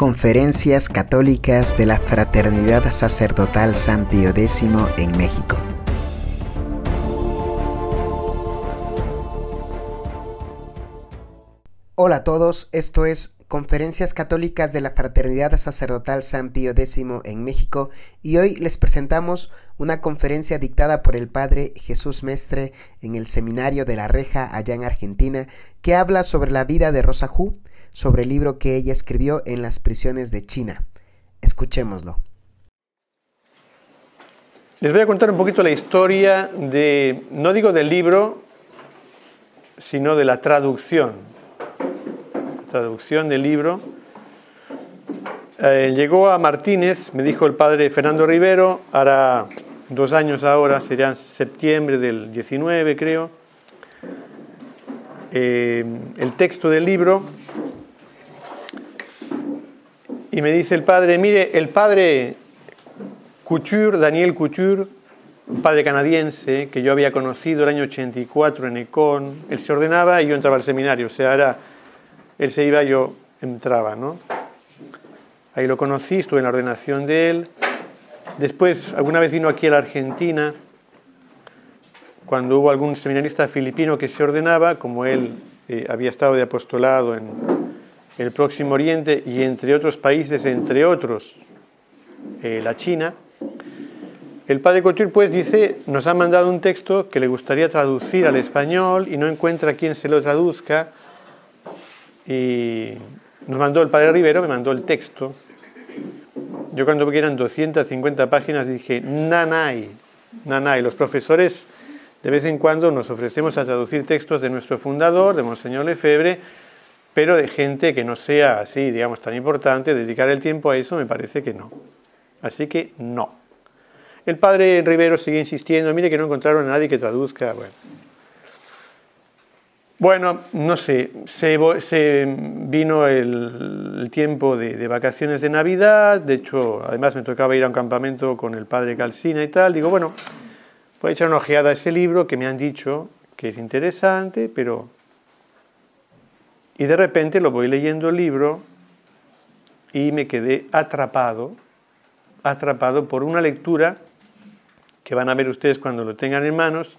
Conferencias Católicas de la Fraternidad Sacerdotal San Pío X en México. Hola a todos, esto es Conferencias Católicas de la Fraternidad Sacerdotal San Pío X en México y hoy les presentamos una conferencia dictada por el Padre Jesús Mestre en el Seminario de la Reja allá en Argentina que habla sobre la vida de Rosa Hu, sobre el libro que ella escribió en las prisiones de China. Escuchémoslo. Les voy a contar un poquito la historia de, no digo del libro, sino de la traducción. La traducción del libro. Eh, llegó a Martínez, me dijo el padre Fernando Rivero, hará dos años ahora, sería septiembre del 19 creo, eh, el texto del libro y me dice el padre, mire, el padre Couture, Daniel Couture, padre canadiense que yo había conocido el año 84 en Econ, él se ordenaba y yo entraba al seminario, o sea, era, él se iba, yo entraba, ¿no? Ahí lo conocí, estuve en la ordenación de él. Después, alguna vez vino aquí a la Argentina, cuando hubo algún seminarista filipino que se ordenaba, como él eh, había estado de apostolado en, el Próximo Oriente y entre otros países, entre otros eh, la China, el padre Couture pues dice, nos ha mandado un texto que le gustaría traducir al español y no encuentra quien se lo traduzca y nos mandó el padre Rivero, me mandó el texto. Yo cuando vi que eran 250 páginas dije, nanay, nanay, los profesores de vez en cuando nos ofrecemos a traducir textos de nuestro fundador, de Monseñor Lefebvre, pero de gente que no sea así, digamos, tan importante, dedicar el tiempo a eso me parece que no. Así que no. El padre Rivero sigue insistiendo, mire que no encontraron a nadie que traduzca. Bueno, bueno no sé, se, vino el, tiempo de, de, vacaciones de Navidad, de hecho, además me tocaba ir a un campamento con el padre Calcina y tal. Digo, bueno, voy a echar una ojeada a ese libro que me han dicho que es interesante, pero y de repente lo voy leyendo el libro y me quedé atrapado, atrapado por una lectura que van a ver ustedes cuando lo tengan en manos,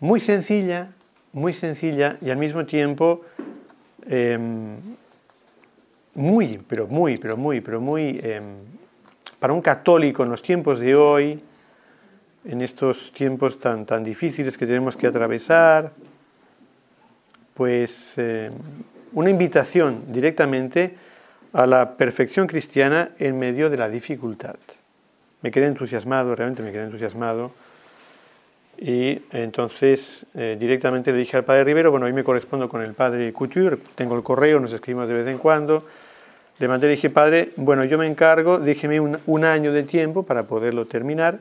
muy sencilla, muy sencilla y al mismo tiempo em, muy, pero muy, pero muy, pero muy, em, para un católico en los tiempos de hoy, en estos tiempos tan, tan difíciles que tenemos que atravesar, pues eh, una invitación directamente a la perfección cristiana en medio de la dificultad. Me quedé entusiasmado, realmente me quedé entusiasmado. Y entonces eh, directamente le dije al padre Rivero, bueno, hoy me correspondo con el padre Couture, tengo el correo, nos escribimos de vez en cuando. Le mandé, le dije, padre, bueno, yo me encargo, déjeme un, año de tiempo para poderlo terminar.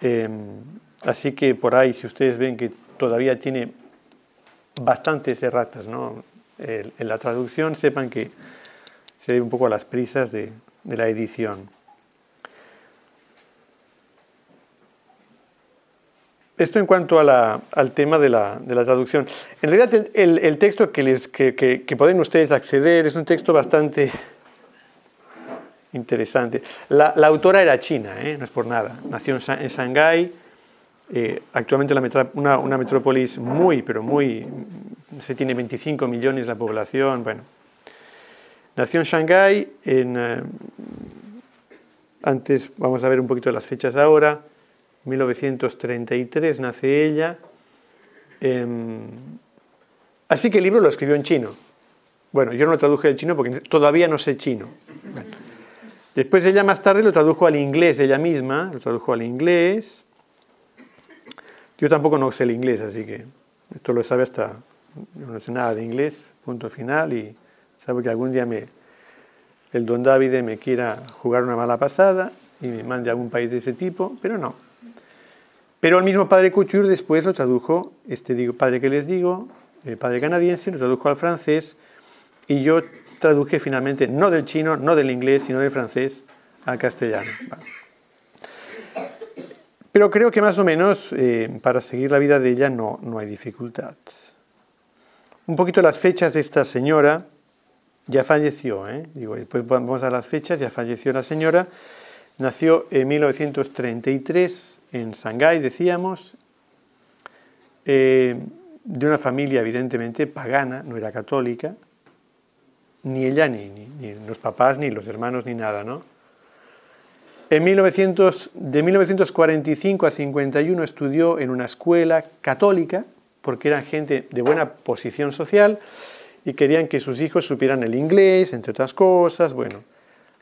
Em, así que por ahí, si ustedes ven que todavía tiene bastantes erratas ¿no? en la traducción, sepan que se debe un poco a las prisas de, la edición. Esto en cuanto al tema de la, traducción. En realidad el, texto que, les, que, pueden ustedes acceder es un texto bastante interesante. La, autora era china, ¿eh? no es por nada. Nació en Shanghái eh, actualmente una, metrópolis muy, pero muy, se tiene 25 millones la población, bueno. Nació en Shanghái, en, eh, antes vamos a ver un poquito las fechas ahora, 1933 nace ella. Em, así que el libro lo escribió en chino. Bueno, yo no lo traduje al chino porque todavía no sé chino. Después ella más tarde lo tradujo al inglés, ella misma, lo tradujo al inglés. Yo tampoco no sé el inglés, así que esto lo sabe hasta, yo no sé nada de inglés, punto final, y sabe que algún día me, el don David me quiera jugar una mala pasada y me mande a algún país de ese tipo, pero no. Pero el mismo padre Couture después lo tradujo, este digo, padre que les digo, el padre canadiense, lo tradujo al francés, y yo traduje finalmente no del chino, no del inglés, sino del francés al castellano. Pero creo que más o menos eh, para seguir la vida de ella no, no hay dificultad. Un poquito las fechas de esta señora. ya falleció, ¿eh? Digo, después vamos a las fechas, ya falleció la señora. Nació en 1933 en Shanghái, decíamos, eh, de una familia evidentemente pagana, no era católica, ni ella, ni, ni, los papás, ni los hermanos, ni nada, ¿no? En 1900, de 1945 a 51 estudió en una escuela católica, porque eran gente de buena posición social y querían que sus hijos supieran el inglés, entre otras cosas. Bueno,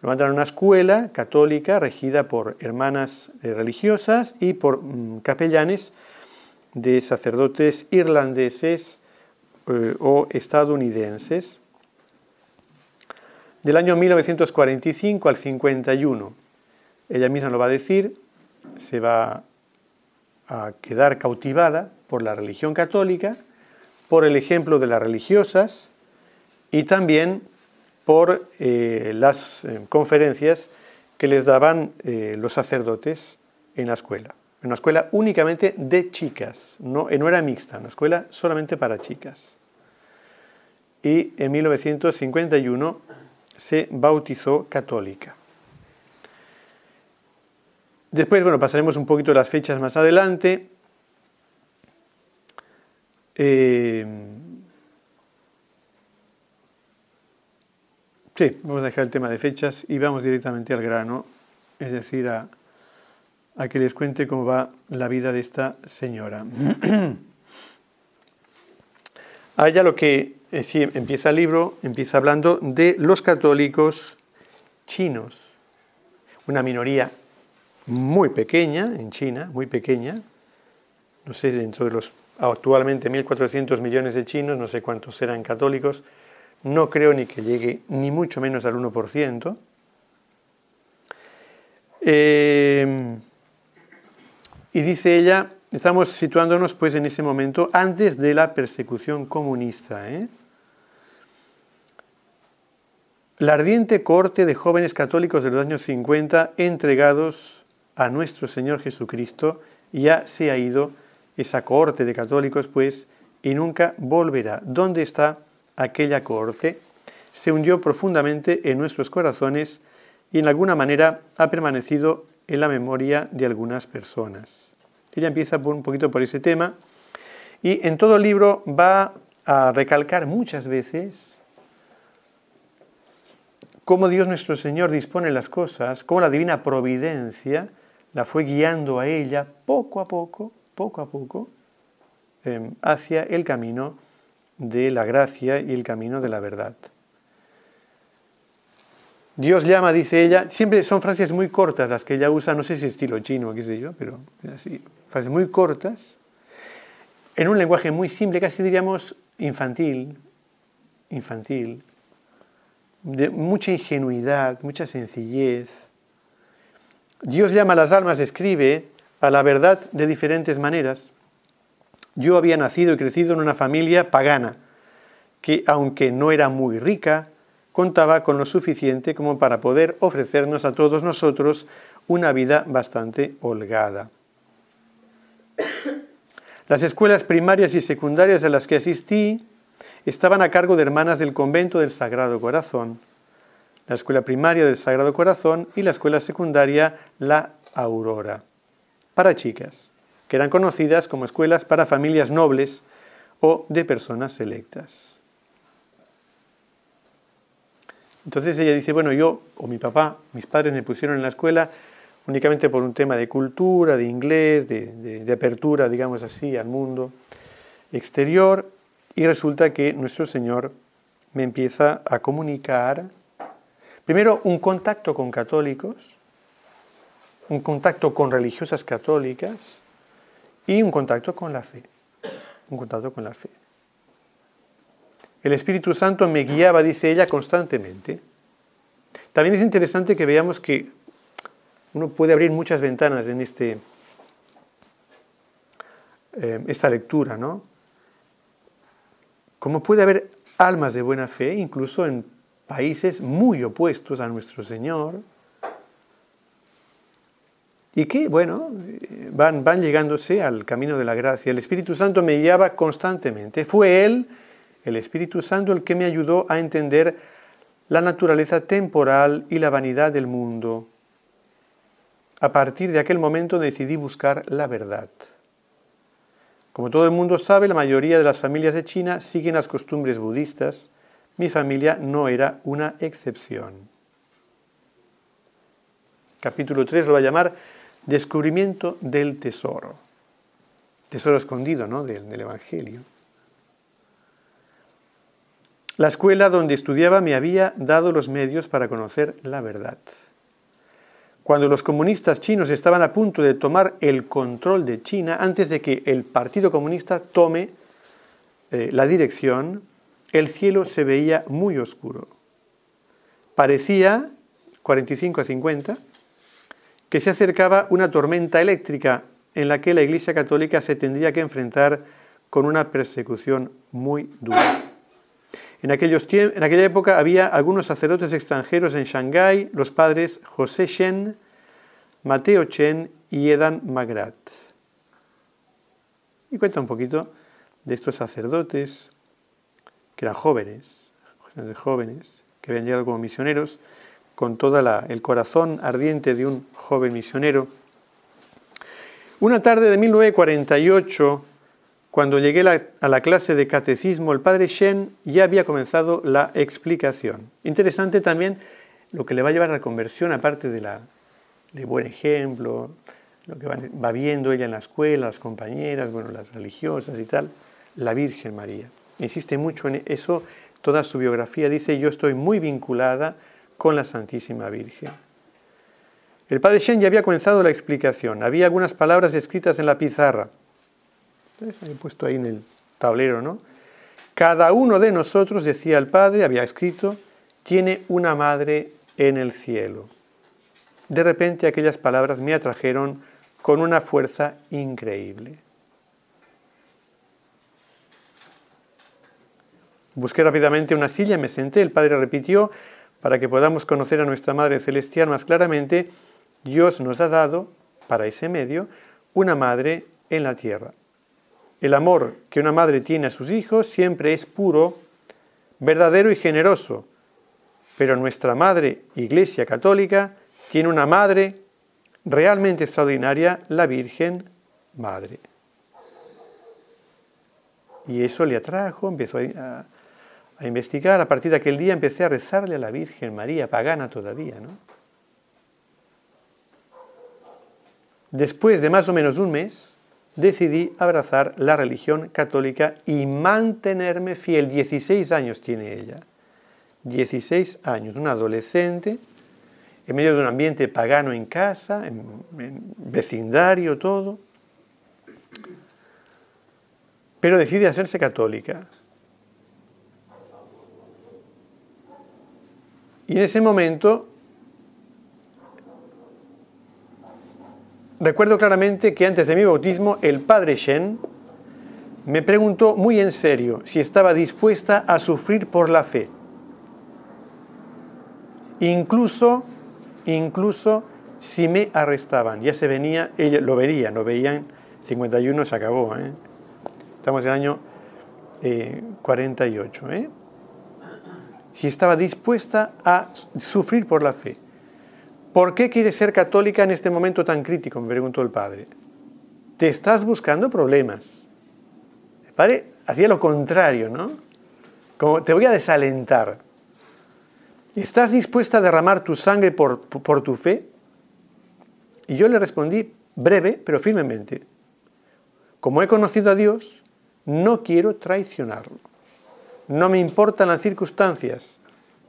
lo mandaron a una escuela católica regida por hermanas eh, religiosas y por mm, capellanes de sacerdotes irlandeses eh, o estadounidenses. Del año 1945 al 51, ella misma lo va a decir, se va a quedar cautivada por la religión católica, por el ejemplo de las religiosas y también por eh, las eh, conferencias que les daban los sacerdotes en la escuela una escuela únicamente de chicas, no, no era mixta, una escuela solamente para chicas. Y en 1951 se bautizó católica. Después, bueno, pasaremos un poquito las fechas más adelante. Eh, sí, vamos a dejar el tema de fechas y vamos directamente al grano, es decir, a, a que les cuente cómo va la vida de esta señora. Allá lo que eh, sí, empieza el libro, empieza hablando de los católicos chinos, una minoría muy pequeña en China, muy pequeña, no sé, dentro de los actualmente 1.400 millones de chinos, no sé cuántos serán católicos, no creo ni que llegue ni mucho menos al 1%. Eh, y dice ella, estamos situándonos pues en ese momento antes de la persecución comunista. ¿eh? La ardiente corte de jóvenes católicos de los años 50 entregados a nuestro Señor Jesucristo ya se ha ido esa corte de católicos pues y nunca volverá. ¿Dónde está aquella corte? Se hundió profundamente en nuestros corazones y en alguna manera ha permanecido en la memoria de algunas personas. Ella empieza un poquito por ese tema y en todo el libro va a recalcar muchas veces cómo Dios nuestro Señor dispone las cosas, cómo la divina providencia la fue guiando a ella poco a poco, poco a poco, em, hacia el camino de la gracia y el camino de la verdad. Dios llama, dice ella, siempre son frases muy cortas las que ella usa, no sé si estilo chino qué sé yo, pero así, frases muy cortas, en un lenguaje muy simple, casi diríamos infantil, infantil, de mucha ingenuidad, mucha sencillez. Dios llama a las almas, escribe a la verdad de diferentes maneras. Yo había nacido y crecido en una familia pagana, que aunque no era muy rica, contaba con lo suficiente como para poder ofrecernos a todos nosotros una vida bastante holgada. Las escuelas primarias y secundarias a las que asistí estaban a cargo de hermanas del convento del Sagrado Corazón, la escuela primaria del Sagrado Corazón y la escuela secundaria La Aurora, para chicas, que eran conocidas como escuelas para familias nobles o de personas selectas. Entonces ella dice, bueno, yo o mi papá, mis padres me pusieron en la escuela únicamente por un tema de cultura, de inglés, de, apertura, digamos así, al mundo exterior, y resulta que nuestro Señor me empieza a comunicar, primero, un contacto con católicos, un contacto con religiosas católicas y un contacto con la fe, un contacto con la fe. El Espíritu Santo me guiaba, dice ella, constantemente. También es interesante que veamos que uno puede abrir muchas ventanas en este, eh, esta lectura, ¿no? Como puede haber almas de buena fe, incluso en países muy opuestos a nuestro Señor, y que, bueno, van, van llegándose al camino de la gracia. El Espíritu Santo me guiaba constantemente. Fue Él el Espíritu Santo el que me ayudó a entender la naturaleza temporal y la vanidad del mundo. A partir de aquel momento decidí buscar la verdad. Como todo el mundo sabe, la mayoría de las familias de China siguen las costumbres budistas. Mi familia no era una excepción. Capítulo 3 lo va a llamar Descubrimiento del Tesoro. Tesoro escondido ¿no? del, del Evangelio. La escuela donde estudiaba me había dado los medios para conocer la verdad. Cuando los comunistas chinos estaban a punto de tomar el control de China, antes de que el Partido Comunista tome eh, la dirección, el cielo se veía muy oscuro. Parecía, 45 a 50, que se acercaba una tormenta eléctrica en la que la Iglesia Católica se tendría que enfrentar con una persecución muy dura. En, en aquella época había algunos sacerdotes extranjeros en Shanghái, los padres José Shen, Mateo Chen y Edan Magrat. Y cuenta un poquito de estos sacerdotes que eran jóvenes, jóvenes, que habían llegado como misioneros, con todo el corazón ardiente de un joven misionero. Una tarde de 1948, cuando llegué a la clase de catecismo, el padre Shen ya había comenzado la explicación. Interesante también lo que le va a llevar a la conversión, aparte de la de buen ejemplo, lo que va, viendo ella en la escuela, las compañeras, bueno, las religiosas y tal, la Virgen María. Insiste mucho en eso, toda su biografía dice, yo estoy muy vinculada con la Santísima Virgen. El padre Shen ya había comenzado la explicación, había algunas palabras escritas en la pizarra, he puesto ahí en el tablero, ¿no? Cada uno de nosotros, decía el padre, había escrito, tiene una madre en el cielo. De repente aquellas palabras me atrajeron con una fuerza increíble. Busqué rápidamente una silla, me senté, el Padre repitió, para que podamos conocer a nuestra Madre Celestial más claramente, Dios nos ha dado, para ese medio, una madre en la tierra. El amor que una madre tiene a sus hijos siempre es puro, verdadero y generoso, pero nuestra Madre Iglesia Católica tiene una madre realmente extraordinaria, la Virgen Madre. Y eso le atrajo, empezó a, investigar. A partir de aquel día empecé a rezarle a la Virgen María, pagana todavía, ¿no? Después de más o menos un mes, decidí abrazar la religión católica y mantenerme fiel. 16 años tiene ella. 16 años, una adolescente en medio de un ambiente pagano en casa, en, vecindario, todo. Pero decide hacerse católica. Y en ese momento recuerdo claramente que antes de mi bautismo el padre Shen me preguntó muy en serio si estaba dispuesta a sufrir por la fe. Incluso incluso si me arrestaban. Ya se venía, ella lo vería, lo veían, 51 se acabó. ¿eh? Estamos en el año 48. ¿eh? Si estaba dispuesta a sufrir por la fe. ¿Por qué quieres ser católica en este momento tan crítico? Me preguntó el padre. Te estás buscando problemas. El padre hacía lo contrario, ¿no? Como te voy a desalentar. ¿Estás dispuesta a derramar tu sangre por, tu fe? Y yo le respondí breve, pero firmemente. Como he conocido a Dios, no quiero traicionarlo. No me importan las circunstancias.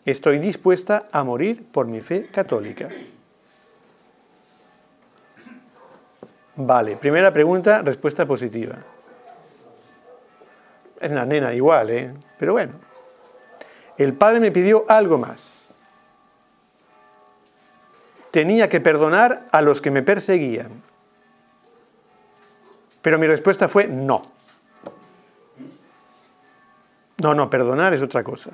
Estoy dispuesta a morir por mi fe católica. Vale, primera pregunta, respuesta positiva. Es una nena igual, ¿eh? Pero bueno. El padre me pidió algo más tenía que perdonar a los que me perseguían. Pero mi respuesta fue no. No, no, perdonar es otra cosa.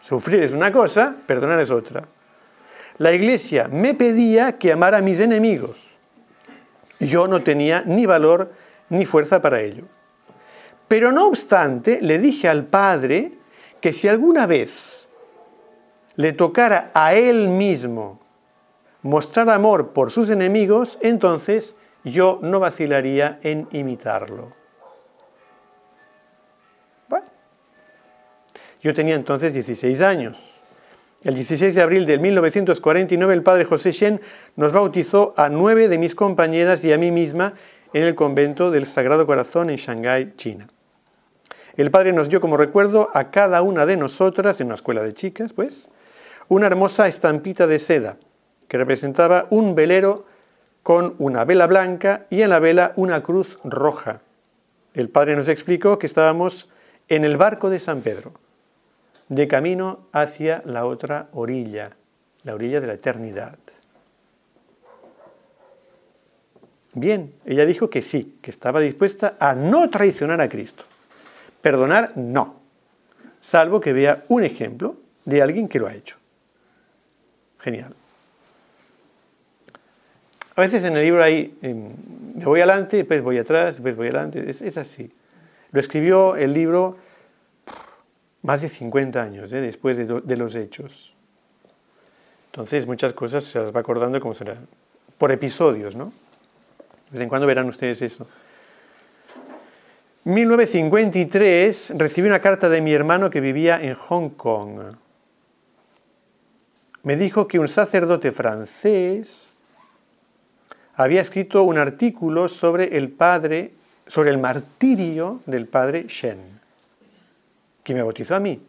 Sufrir es una cosa, perdonar es otra. La iglesia me pedía que amara a mis enemigos. Yo no tenía ni valor ni fuerza para ello. Pero no obstante, le dije al Padre que si alguna vez le tocara a él mismo mostrar amor por sus enemigos, entonces yo no vacilaría en imitarlo. Yo tenía entonces 16 años. El 16 de abril de 1949 el padre José Shen nos bautizó a nueve de mis compañeras y a mí misma en el convento del Sagrado Corazón en Shanghái, China. El padre nos dio como recuerdo a cada una de nosotras, en una escuela de chicas, pues, una hermosa estampita de seda que representaba un velero con una vela blanca y en la vela una cruz roja. El padre nos explicó que estábamos en el barco de San Pedro, de camino hacia la otra orilla, la orilla de la eternidad. Bien, ella dijo que sí, que estaba dispuesta a no traicionar a Cristo. Perdonar, no, salvo que vea un ejemplo de alguien que lo ha hecho. Genial. A veces en el libro hay, em, me voy adelante, después voy atrás, después voy adelante, es, así. Lo escribió el libro más de 50 años ¿eh? después de, los hechos. Entonces muchas cosas se las va acordando como será, por episodios, ¿no? De vez en cuando verán ustedes eso. 1953 recibí una carta de mi hermano que vivía en Hong Kong. Me dijo que un sacerdote francés había escrito un artículo sobre el padre, sobre el martirio del padre Shen, que me bautizó a mí,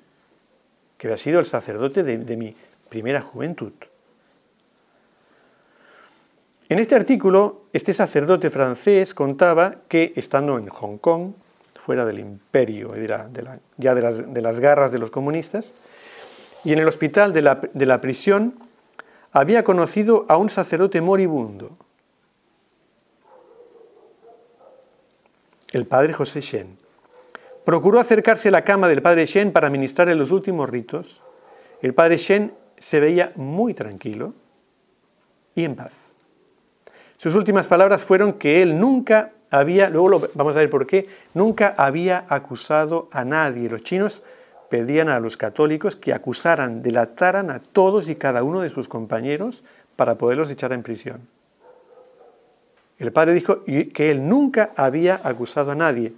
que había sido el sacerdote de mi primera juventud. En este artículo, este sacerdote francés contaba que, estando en Hong Kong, fuera del imperio, ya de las, garras de los comunistas, y en el hospital de la, de la prisión, había conocido a un sacerdote moribundo, el padre José Shen. Procuró acercarse a la cama del padre Shen para ministrarle los últimos ritos. El padre Shen se veía muy tranquilo y en paz. Sus últimas palabras fueron que él nunca había, luego lo, vamos a ver por qué, nunca había acusado a nadie. Los chinos pedían a los católicos que acusaran, delataran a todos y cada uno de sus compañeros para poderlos echar en prisión. El padre dijo que él nunca había acusado a nadie,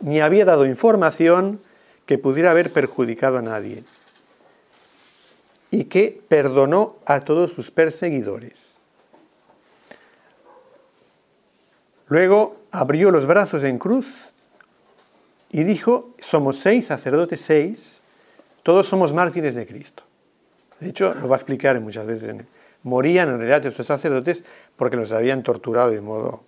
ni había dado información que pudiera haber perjudicado a nadie, y que perdonó a todos sus perseguidores. Luego abrió los brazos en cruz y dijo, somos seis, sacerdotes seis, todos somos mártires de Cristo. De hecho, lo va a explicar muchas veces. Morían en realidad estos sacerdotes porque los habían torturado de modo,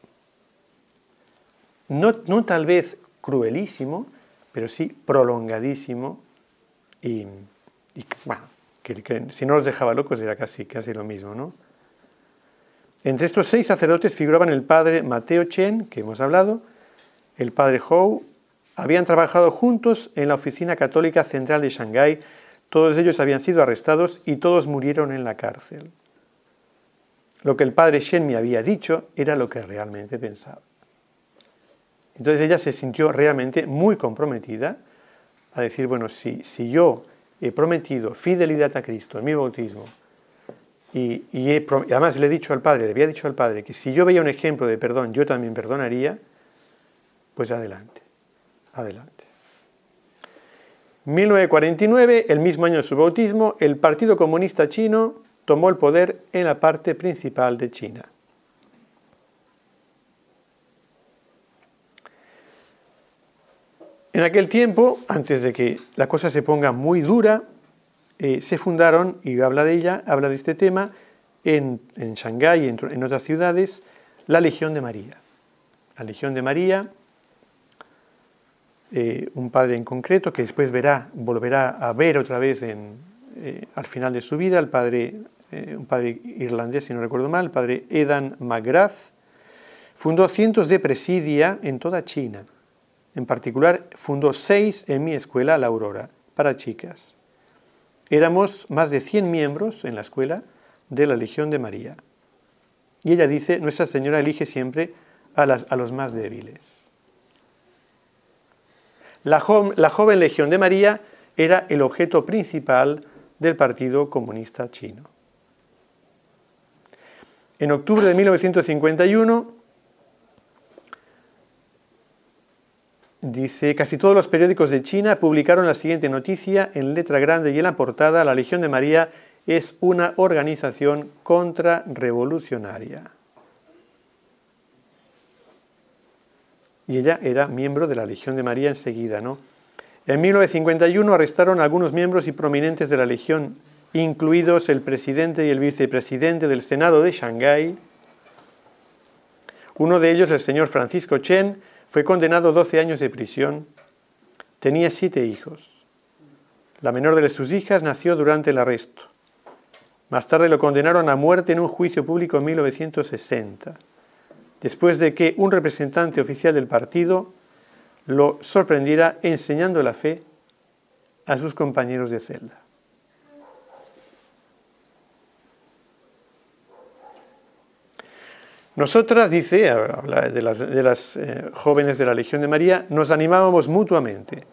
no, tal vez cruelísimo, pero sí prolongadísimo y, bueno, si no los dejaba locos era casi, casi lo mismo, ¿no? Entre estos seis sacerdotes figuraban el padre Mateo Chen, que hemos hablado, el padre Hou, habían trabajado juntos en la Oficina Católica Central de Shanghái, todos ellos habían sido arrestados y todos murieron en la cárcel. Lo que el padre Shen me había dicho era lo que realmente pensaba. Entonces ella se sintió realmente muy comprometida a decir, bueno, si, si yo he prometido fidelidad a Cristo en mi bautismo, y, además le he dicho al padre, le había dicho al padre que si yo veía un ejemplo de perdón, yo también perdonaría, pues adelante, adelante. 1949, el mismo año de su bautismo, el Partido Comunista Chino tomó el poder en la parte principal de China. En aquel tiempo, antes de que la cosa se ponga muy dura, eh, se fundaron, y habla de ella, habla de este tema, en, en Shanghái y en, otras ciudades, la Legión de María. La Legión de María, eh, un padre en concreto que después verá, volverá a ver otra vez en, eh, al final de su vida, el padre, un padre irlandés, si no recuerdo mal, el padre Edan McGrath, fundó cientos de presidia en toda China. En particular, fundó seis en mi escuela, La Aurora, para chicas. Éramos más de 100 miembros en la escuela de la Legión de María. Y ella dice, Nuestra Señora elige siempre a, los más débiles. La, la joven Legión de María era el objeto principal del Partido Comunista Chino. En octubre de 1951, dice, casi todos los periódicos de China publicaron la siguiente noticia en letra grande y en la portada, la Legión de María es una organización contrarrevolucionaria. Y ella era miembro de la Legión de María enseguida, ¿no? En 1951 arrestaron algunos miembros y prominentes de la Legión, incluidos el presidente y el vicepresidente del Senado de Shanghái. Uno de ellos, el señor Francisco Chen, fue condenado a 12 años de prisión. Tenía siete hijos. La menor de sus hijas nació durante el arresto. Más tarde lo condenaron a muerte en un juicio público en 1960, después de que un representante oficial del partido lo sorprendiera enseñando la fe a sus compañeros de celda. Nosotras, dice, de las, de las eh, jóvenes de la Legión de María, nos animábamos mutuamente.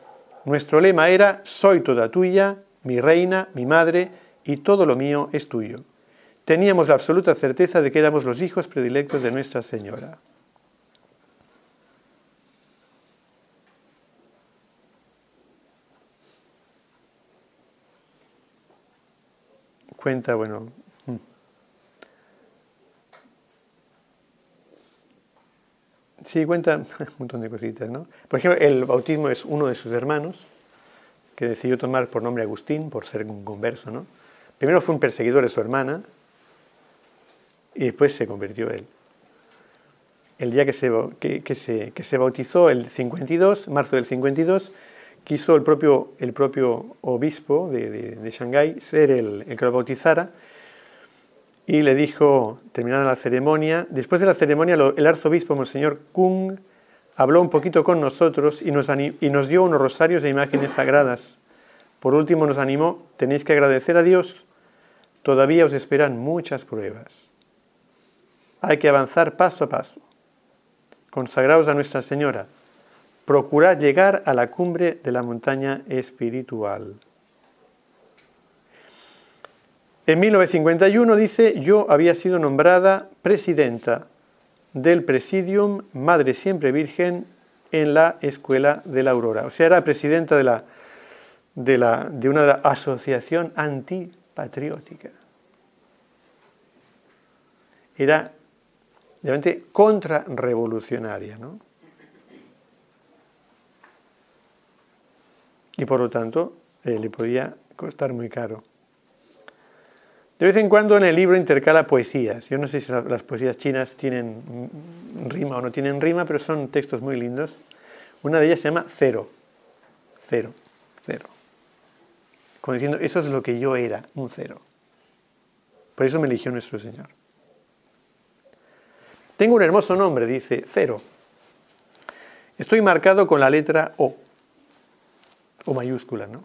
Nuestro lema era, soy toda tuya, mi reina, mi madre, y todo lo mío es tuyo. Teníamos la absoluta certeza de que éramos los hijos predilectos de Nuestra Señora. cuenta, bueno, sí, cuenta un montón de cositas, ¿no? Por ejemplo, el bautismo es uno de sus hermanos, que decidió tomar por nombre Agustín, por ser un converso, ¿no? Primero fue un perseguidor de su hermana y después se convirtió él. El día que se, que, se, que se bautizó, el 52, marzo del 52, quiso el propio, el propio obispo de, de, Shanghái ser el, el, que lo bautizara y le dijo, terminada la ceremonia, después de la ceremonia el arzobispo, Monseñor Kung, habló un poquito con nosotros y nos, y nos dio unos rosarios de imágenes sagradas. Por último nos animó, tenéis que agradecer a Dios, todavía os esperan muchas pruebas. Hay que avanzar paso a paso. Consagraos a Nuestra Señora, procurad llegar a la cumbre de la montaña espiritual. En 1951 dice, yo había sido nombrada presidenta del Presidium Madre Siempre Virgen en la Escuela de la Aurora. O sea, era presidenta de, una asociación antipatriótica. Era realmente contrarrevolucionaria, ¿no? y por lo tanto eh, le podía costar muy caro. De vez en cuando en el libro intercala poesías. Yo no sé si las poesías chinas tienen rima o no tienen rima, pero son textos muy lindos. Una de ellas se llama Cero. Cero. Cero. Como diciendo, eso es lo que yo era, un cero. Por eso me eligió nuestro Señor. Tengo un hermoso nombre, dice Cero. Estoy marcado con la letra O o mayúscula, ¿no?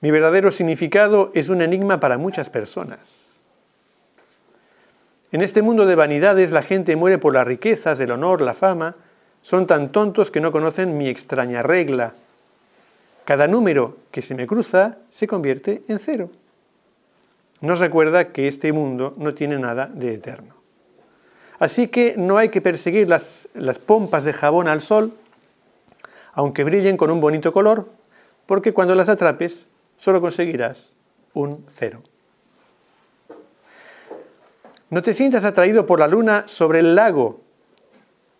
Mi verdadero significado es un enigma para muchas personas. En este mundo de vanidades la gente muere por las riquezas, el honor, la fama. Son tan tontos que no conocen mi extraña regla. Cada número que se me cruza se convierte en cero. Nos recuerda que este mundo no tiene nada de eterno. Así que no hay que perseguir las, las pompas de jabón al sol, aunque brillen con un bonito color, porque cuando las atrapes solo conseguirás un cero. No te sientas atraído por la luna sobre el lago.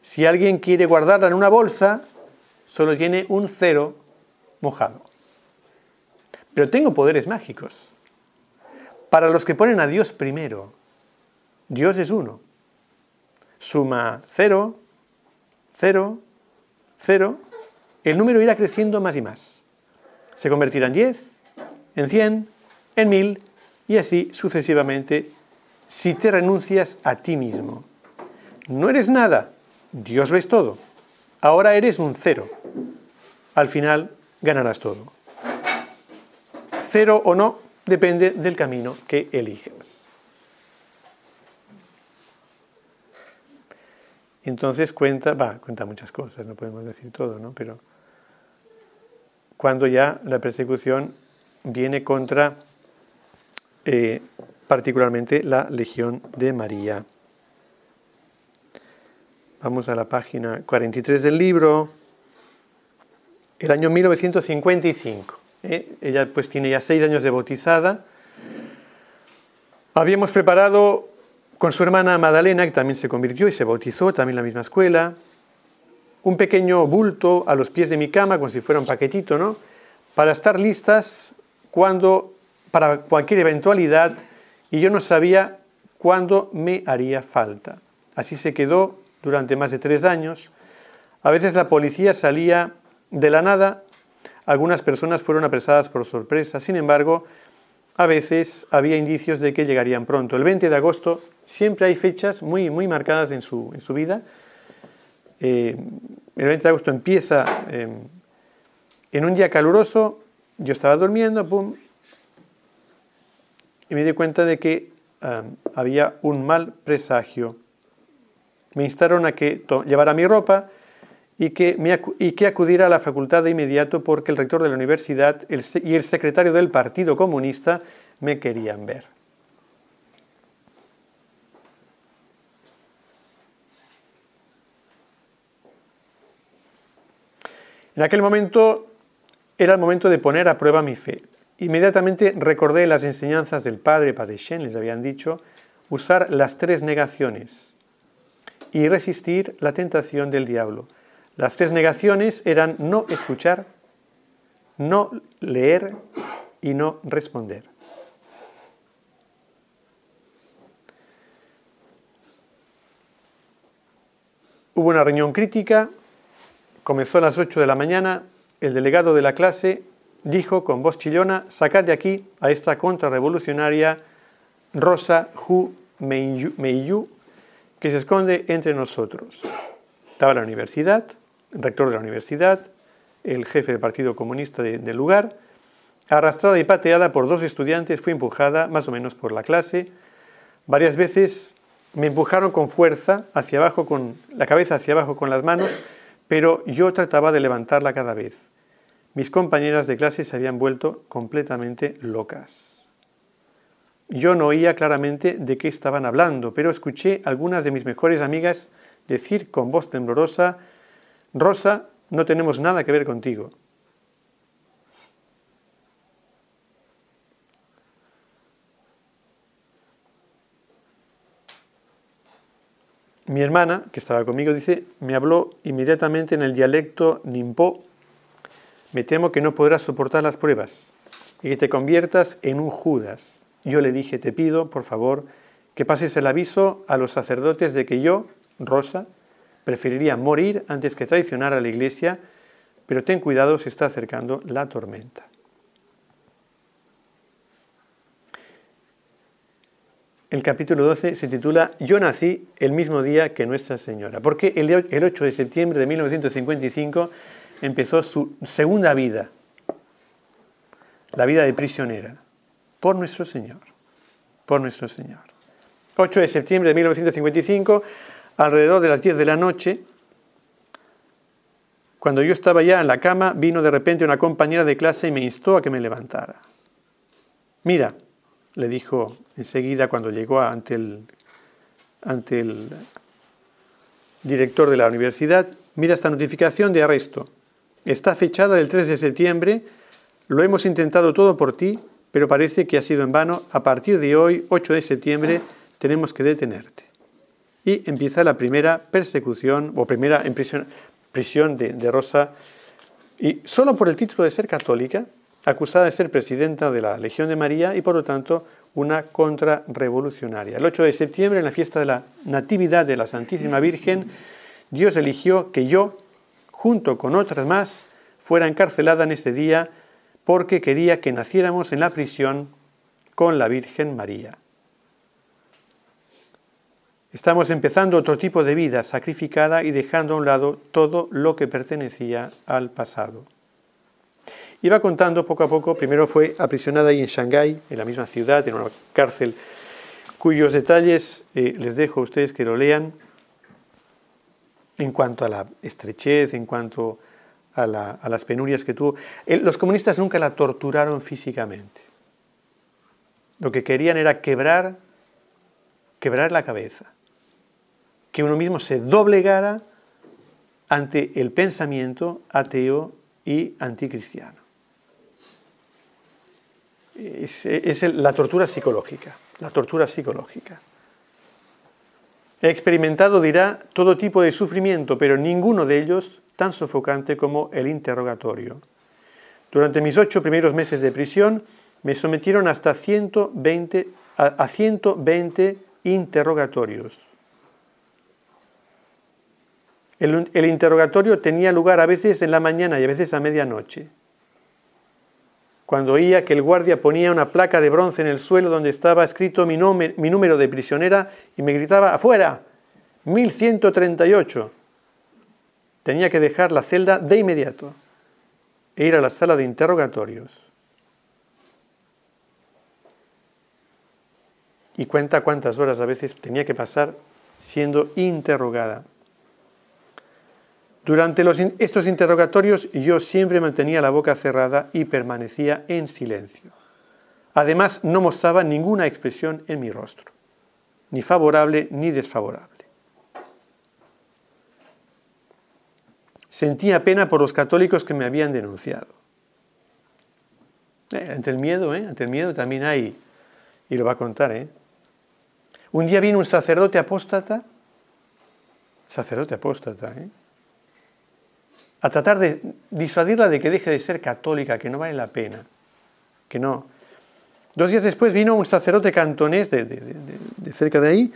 Si alguien quiere guardarla en una bolsa, solo tiene un cero mojado. Pero tengo poderes mágicos. Para los que ponen a Dios primero, Dios es uno. Suma cero, cero, cero, el número irá creciendo más y más. Se convertirá en 10, en 100, en 1000 y así sucesivamente si te renuncias a ti mismo. No eres nada, Dios lo es todo. Ahora eres un cero. Al final ganarás todo. Cero o no depende del camino que elijas. Entonces cuenta, va, cuenta muchas cosas, no podemos decir todo, ¿no? Pero cuando ya la persecución viene contra eh, particularmente la Legión de María. Vamos a la página 43 del libro. El año 1955. ¿eh? Ella pues tiene ya seis años de bautizada. Habíamos preparado con su hermana Madalena, que también se convirtió y se bautizó, también en la misma escuela, un pequeño bulto a los pies de mi cama, como si fuera un paquetito, ¿no? Para estar listas cuando, para cualquier eventualidad, y yo no sabía cuándo me haría falta. Así se quedó durante más de tres años. A veces la policía salía de la nada, algunas personas fueron apresadas por sorpresa, sin embargo, a veces había indicios de que llegarían pronto. El 20 de agosto siempre hay fechas muy, muy marcadas en su, en su vida. Eh, el 20 de agosto empieza em, en un día caluroso, yo estaba durmiendo, pum, y me di cuenta de que había un mal presagio. Me instaron a que llevara mi ropa y que, y que acudiera a la facultad de inmediato porque el rector de la universidad y el secretario del Partido Comunista me querían ver. En aquel momento era el momento de poner a prueba mi fe. Inmediatamente recordé las enseñanzas del padre Shen, les habían dicho, usar las tres negaciones y resistir la tentación del diablo. Las tres negaciones eran no escuchar, no leer y no responder. Hubo una reunión crítica, comenzó a las 8 de la mañana, el delegado de la clase dijo con voz chillona, sacad de aquí a esta contrarrevolucionaria Rosa Hu Meiyu, que se esconde entre nosotros. Estaba la universidad, el rector de la universidad, el jefe del Partido Comunista del lugar, arrastrada y pateada por dos estudiantes, fue empujada más o menos por la clase. Varias veces me empujaron con fuerza hacia abajo, con la cabeza hacia abajo con las manos, pero yo trataba de levantarla cada vez. Mis compañeras de clase se habían vuelto completamente locas. Yo no oía claramente de qué estaban hablando, pero escuché algunas de mis mejores amigas decir con voz temblorosa, Rosa, no tenemos nada que ver contigo. Mi hermana, que estaba conmigo, dice, me habló inmediatamente en el dialecto Nimpo. Me temo que no podrás soportar las pruebas y que te conviertas en un Judas. Yo le dije, te pido, por favor, que pases el aviso a los sacerdotes de que yo, Rosa, preferiría morir antes que traicionar a la iglesia, pero ten cuidado, se está acercando la tormenta. El capítulo 12 se titula Yo nací el mismo día que Nuestra Señora, porque el 8 de septiembre de 1955 empezó su segunda vida, la vida de prisionera, por nuestro Señor, por nuestro Señor. 8 de septiembre de 1955, alrededor de las 10 de la noche, cuando yo estaba ya en la cama, vino de repente una compañera de clase y me instó a que me levantara. Mira, le dijo enseguida cuando llegó ante el, ante el director de la universidad, mira esta notificación de arresto. Está fechada del 3 de septiembre, lo hemos intentado todo por ti, pero parece que ha sido en vano. A partir de hoy, 8 de septiembre, tenemos que detenerte. Y empieza la primera persecución o primera prisión, de, de Rosa. Y solo por el título de ser católica, acusada de ser presidenta de la Legión de María y por lo tanto una contrarrevolucionaria. El 8 de septiembre, en la fiesta de la Natividad de la Santísima Virgen, Dios eligió que yo, junto con otras más, fuera encarcelada en ese día porque quería que naciéramos en la prisión con la Virgen María. Estamos empezando otro tipo de vida sacrificada y dejando a un lado todo lo que pertenecía al pasado. Iba contando poco a poco, primero fue aprisionada ahí en Shanghái, en la misma ciudad, en una cárcel, cuyos detalles eh, les dejo a ustedes que lo lean, en cuanto a la estrechez, en cuanto a, las penurias que tuvo. los comunistas nunca la torturaron físicamente. Lo que querían era quebrar, quebrar la cabeza, que uno mismo se doblegara ante el pensamiento ateo y anticristiano. Es, la tortura psicológica, la tortura psicológica. He experimentado, dirá, todo tipo de sufrimiento, pero ninguno de ellos tan sofocante como el interrogatorio. Durante mis ocho primeros meses de prisión me sometieron hasta 120, a 120 interrogatorios. El, interrogatorio tenía lugar a veces en la mañana y a veces a medianoche. Cuando oía que el guardia ponía una placa de bronce en el suelo donde estaba escrito mi, mi número de prisionera y me gritaba, afuera, 1138. Tenía que dejar la celda de inmediato e ir a la sala de interrogatorios. Y cuenta cuántas horas a veces tenía que pasar siendo interrogada. Durante estos interrogatorios yo siempre mantenía la boca cerrada y permanecía en silencio. Además, no mostraba ninguna expresión en mi rostro, ni favorable ni desfavorable. Sentía pena por los católicos que me habían denunciado. Eh, ante el miedo, ¿eh? ante el miedo también hay, y lo va a contar, ¿eh? Un día vino un sacerdote apóstata, sacerdote apóstata, ¿eh? A tratar de disuadirla de que deje de ser católica, que no vale la pena, que no. Dos días después vino un sacerdote cantonés de, cerca de ahí,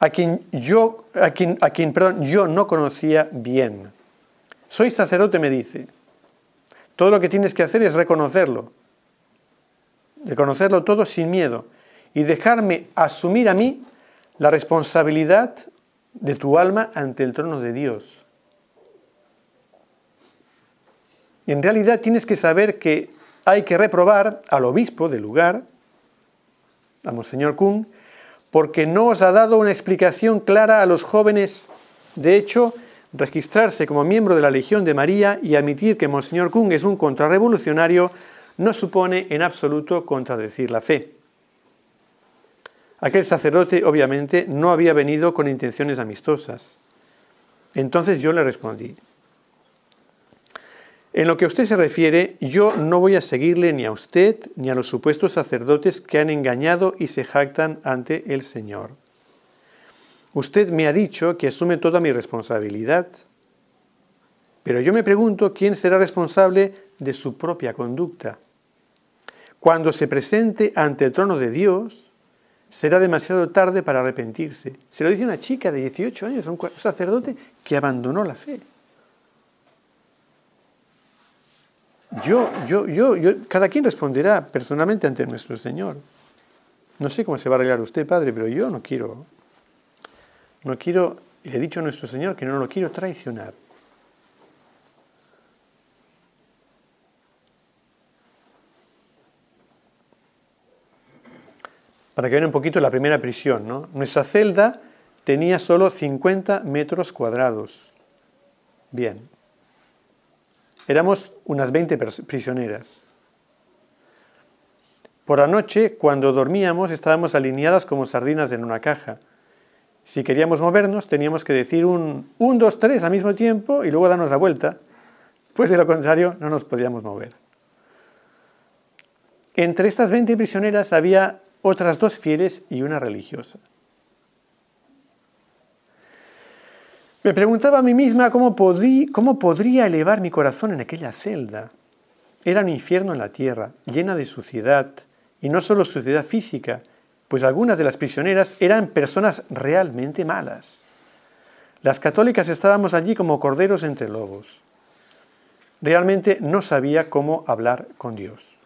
a quien, yo, a, quien, a quien perdón, yo no conocía bien. Soy sacerdote, me dice. Todo lo que tienes que hacer es reconocerlo, reconocerlo todo sin miedo y dejarme asumir a mí la responsabilidad de tu alma ante el trono de Dios. En realidad tienes que saber que hay que reprobar al obispo del lugar, a Monseñor Kuhn, porque no os ha dado una explicación clara a los jóvenes. De hecho, registrarse como miembro de la Legión de María y admitir que Monseñor Kuhn es un contrarrevolucionario no supone en absoluto contradecir la fe. Aquel sacerdote obviamente no había venido con intenciones amistosas. Entonces yo le respondí, en lo que a usted se refiere, yo no voy a seguirle ni a usted ni a los supuestos sacerdotes que han engañado y se jactan ante el Señor. Usted me ha dicho que asume toda mi responsabilidad, pero yo me pregunto quién será responsable de su propia conducta. Cuando se presente ante el trono de Dios, será demasiado tarde para arrepentirse. Se lo dice una chica de 18 años, un sacerdote que abandonó la fe. Yo, yo, yo, yo, cada quien responderá personalmente ante nuestro Señor. No sé cómo se va a arreglar usted, Padre, pero yo no quiero, no quiero, le he dicho a nuestro Señor que no lo quiero traicionar. Para que vean un poquito la primera prisión, ¿no? Nuestra celda tenía solo 50 metros cuadrados. Bien, Éramos unas 20 prisioneras. Por la noche, cuando dormíamos, estábamos alineadas como sardinas en una caja. Si queríamos movernos, teníamos que decir un 1, 2, 3 al mismo tiempo y luego darnos la vuelta, pues de lo contrario no nos podíamos mover. Entre estas 20 prisioneras había otras dos fieles y una religiosa. Me preguntaba a mí misma cómo, cómo podría elevar mi corazón en aquella celda. Era un infierno en la tierra, llena de suciedad, y no solo suciedad física, pues algunas de las prisioneras eran personas realmente malas. Las católicas estábamos allí como corderos entre lobos. Realmente no sabía cómo hablar con Dios.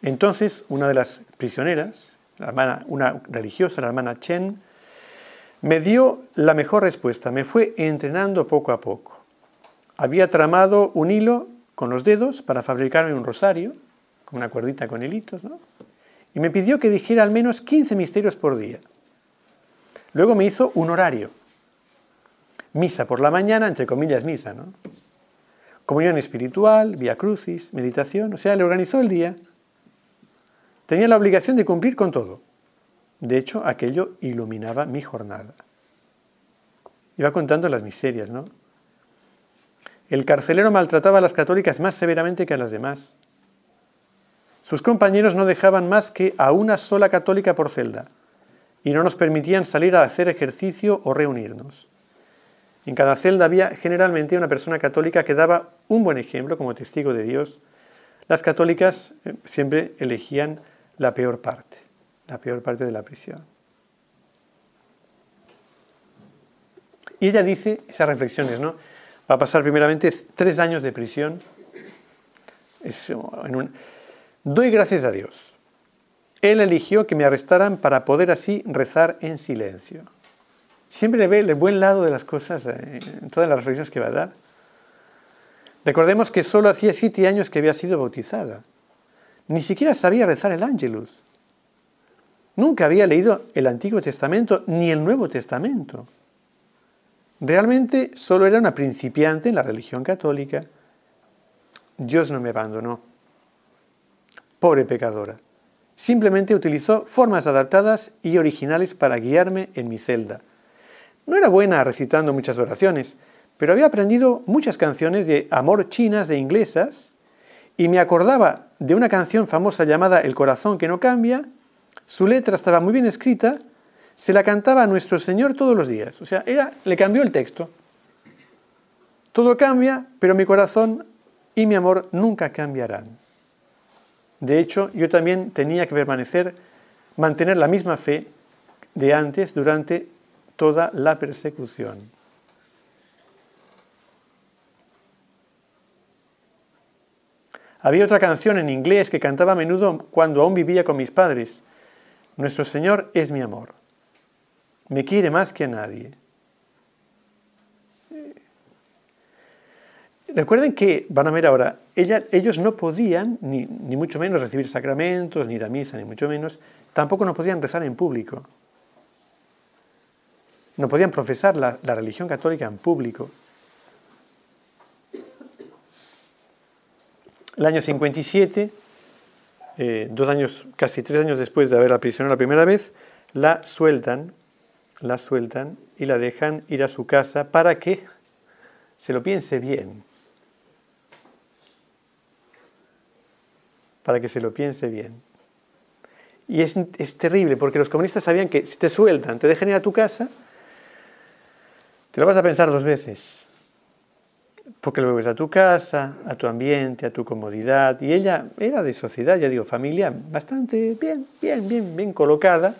Entonces, una de las prisioneras, la hermana, una religiosa, la hermana Chen, me dio la mejor respuesta, me fue entrenando poco a poco. Había tramado un hilo con los dedos para fabricarme un rosario, con una cuerdita con hilitos, ¿no? Y me pidió que dijera al menos 15 misterios por día. Luego me hizo un horario. Misa por la mañana, entre comillas misa, ¿no? comunión espiritual, vía crucis, meditación, o sea, le organizó el día. Tenía la obligación de cumplir con todo. De hecho, aquello iluminaba mi jornada. Iba contando las miserias, ¿no? El carcelero maltrataba a las católicas más severamente que a las demás. Sus compañeros no dejaban más que a una sola católica por celda y no nos permitían salir a hacer ejercicio o reunirnos. En cada celda había generalmente una persona católica que daba un buen ejemplo como testigo de Dios. Las católicas eh, siempre elegían la peor parte, la peor parte de la prisión. Y ella dice esas reflexiones, ¿no? Va a pasar primeramente tres años de prisión. Doy gracias a Dios. Él eligió que me arrestaran para poder así rezar en silencio. Siempre ve el buen lado de las cosas en todas las reflexiones que va a dar. Recordemos que solo hacía siete años que había sido bautizada. Ni siquiera sabía rezar el Ángelus. Nunca había leído el Antiguo Testamento ni el Nuevo Testamento. Realmente solo era una principiante en la religión católica. Dios no me abandonó. Pobre pecadora. Simplemente utilizó formas adaptadas y originales para guiarme en mi celda. No era buena recitando muchas oraciones, pero había aprendido muchas canciones de amor chinas e inglesas y me acordaba de una canción famosa llamada El corazón que no cambia. Su letra estaba muy bien escrita, se la cantaba a nuestro Señor todos los días. O sea, le cambió el texto. Todo cambia, pero mi corazón y mi amor nunca cambiarán. De hecho, yo también tenía que permanecer, mantener la misma fe de antes durante toda la persecución. Había otra canción en inglés que cantaba a menudo cuando aún vivía con mis padres. Nuestro Señor es mi amor. Me quiere más que a nadie. Recuerden que, van a ver ahora, ellos no podían, ni, ni, mucho menos recibir sacramentos, ni ir a misa, ni mucho menos, tampoco no podían rezar en público no podían profesar la, religión católica en público. El año 57, eh, dos años, casi tres años después de haberla prisionado la primera vez, la sueltan, la sueltan y la dejan ir a su casa para que se lo piense bien. Para que se lo piense bien. Y es, es terrible porque los comunistas sabían que si te sueltan, te dejan ir a tu casa, te lo vas a pensar dos veces, porque luego ves a tu casa, a tu ambiente, a tu comodidad, y ella era de sociedad, ya digo, familia bastante bien, bien, bien, bien colocada.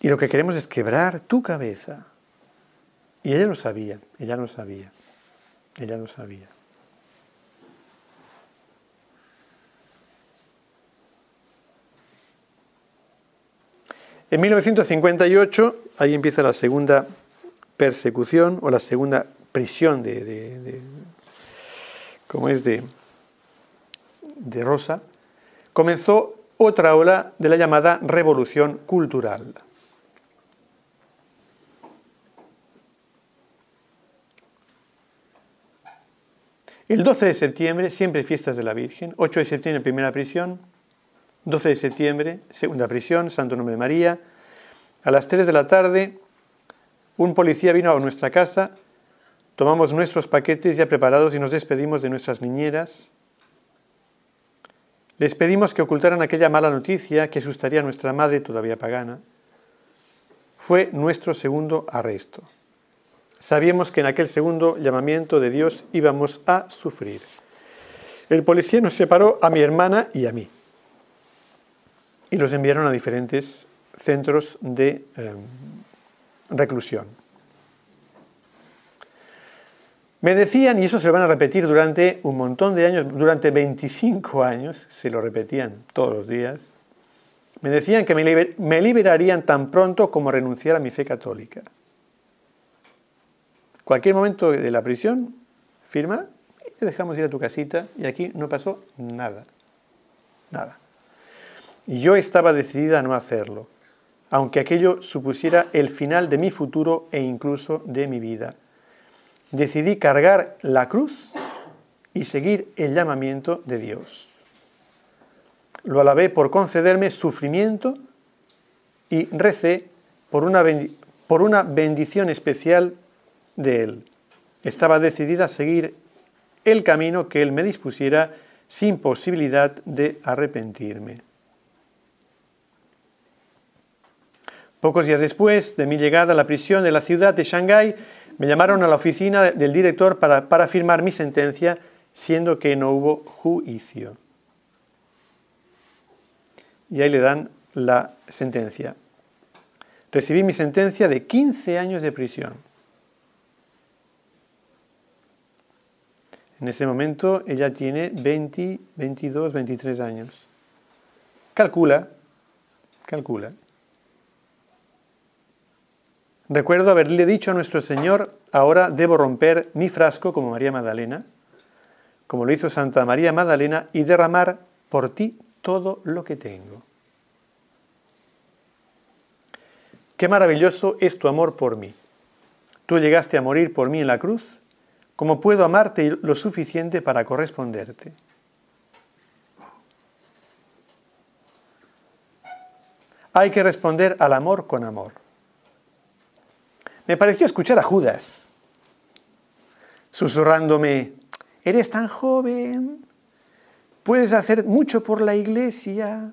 Y lo que queremos es quebrar tu cabeza. Y ella lo sabía, ella lo sabía, ella lo sabía. En 1958, ahí empieza la segunda persecución o la segunda prisión de, como es de, de Rosa, comenzó otra ola de la llamada revolución cultural. El 12 de septiembre, siempre fiestas de la Virgen, 8 de septiembre primera prisión, 12 de septiembre, segunda prisión, Santo Nombre de María. A las 3 de la tarde, un policía vino a nuestra casa, tomamos nuestros paquetes ya preparados y nos despedimos de nuestras niñeras. Les pedimos que ocultaran aquella mala noticia que asustaría a nuestra madre todavía pagana. Fue nuestro segundo arresto. Sabíamos que en aquel segundo llamamiento de Dios íbamos a sufrir. El policía nos separó a mi hermana y a mí y los enviaron a diferentes centros de eh, reclusión. Me decían, y eso se lo van a repetir durante un montón de años, durante 25 años, se lo repetían todos los días, me decían que me, liberarían tan pronto como renunciara a mi fe católica. Cualquier momento de la prisión, firma, y te dejamos ir a tu casita, y aquí no pasó nada. Nada. Y yo estaba decidida a no hacerlo, aunque aquello supusiera el final de mi futuro e incluso de mi vida. decidí cargar la cruz y seguir el llamamiento de Dios. Lo alabé por concederme sufrimiento y recé por una, por una bendición especial de Él. Estaba decidida a seguir el camino que Él me dispusiera sin posibilidad de arrepentirme. Pocos días después de mi llegada a la prisión de la ciudad de Shanghái, me llamaron a la oficina del director para, para firmar mi sentencia, siendo que no hubo juicio. Y ahí le dan la sentencia. Recibí mi sentencia de 15 años de prisión. En ese momento ella tiene 20, 22, 23 años. Calcula, calcula. Recuerdo haberle dicho a nuestro Señor, ahora debo romper mi frasco como María Magdalena, como lo hizo Santa María Magdalena, y derramar por ti todo lo que tengo. Qué maravilloso es tu amor por mí. Tú llegaste a morir por mí en la cruz ¿Cómo puedo amarte lo suficiente para corresponderte? Hay que responder al amor con amor. Me pareció escuchar a Judas, susurrándome, eres tan joven, puedes hacer mucho por la iglesia,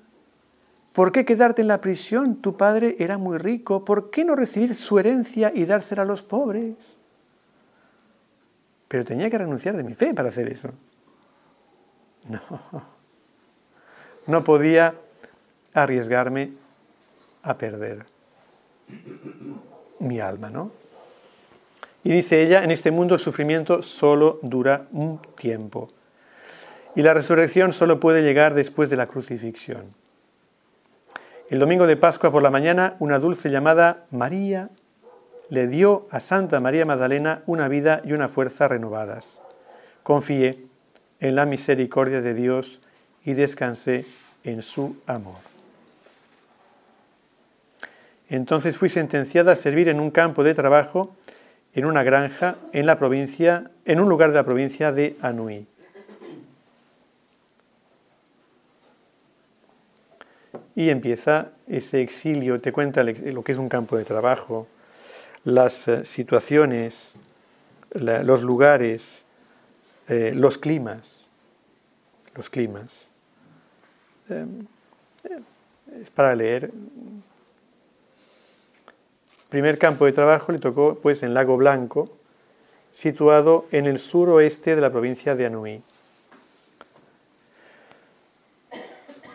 ¿por qué quedarte en la prisión? Tu padre era muy rico, ¿por qué no recibir su herencia y dársela a los pobres? Pero tenía que renunciar de mi fe para hacer eso. No. No podía arriesgarme a perder mi alma, ¿no? Y dice ella, en este mundo el sufrimiento solo dura un tiempo. Y la resurrección solo puede llegar después de la crucifixión. El domingo de Pascua por la mañana, una dulce llamada María le dio a Santa María Magdalena una vida y una fuerza renovadas. Confié en la misericordia de Dios y descansé en su amor. Entonces fui sentenciada a servir en un campo de trabajo, en una granja, en la provincia, en un lugar de la provincia de Anhui. Y empieza ese exilio, te cuenta lo que es un campo de trabajo, las eh, situaciones, los lugares, eh, los climas, los climas. Em, eh, es para leer. Primer campo de trabajo le tocó pues en Lago Blanco, situado en el suroeste de la provincia de Anhui.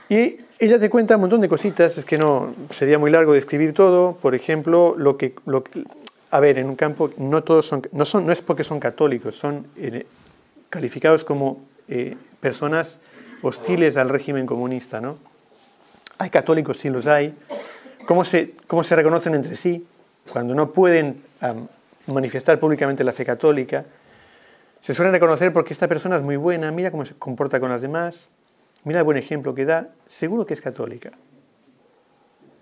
Y ella te cuenta un montón de cositas, es que no sería muy largo describir todo. Por ejemplo, lo que, a ver, en un campo no todos son, no son, no es porque son católicos, son eh, calificados como eh, personas hostiles al régimen comunista, ¿no? Hay católicos, sí los hay. ¿Cómo se, cómo se reconocen entre sí cuando no pueden manifestar públicamente la fe católica? Se suelen reconocer porque esta persona es muy buena, mira cómo se comporta con las demás, mira el buen ejemplo que da, seguro que es católica.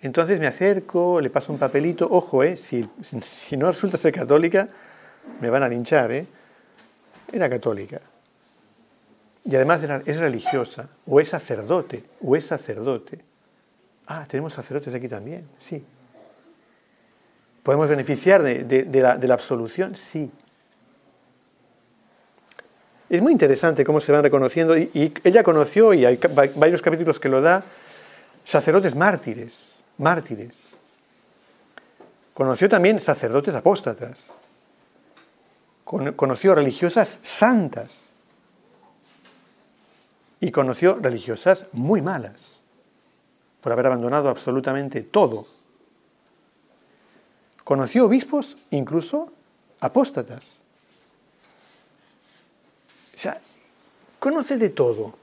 Entonces me acerco, le paso un papelito, ojo, eh, si, si, no resulta ser católica, me van a linchar, ¿eh? Era católica. Y además es religiosa, o es sacerdote, o es sacerdote. Ah, tenemos sacerdotes aquí también, sí. ¿Podemos beneficiar de, la, de la absolución? Sí. Es muy interesante cómo se van reconociendo, y, ella conoció, y hay varios capítulos que lo da, sacerdotes mártires, mártires. Conoció también sacerdotes apóstatas. Conoció religiosas santas. Y conoció religiosas muy malas, por haber abandonado absolutamente todo. Conoció obispos, incluso apóstatas. O sea, conoce de todo.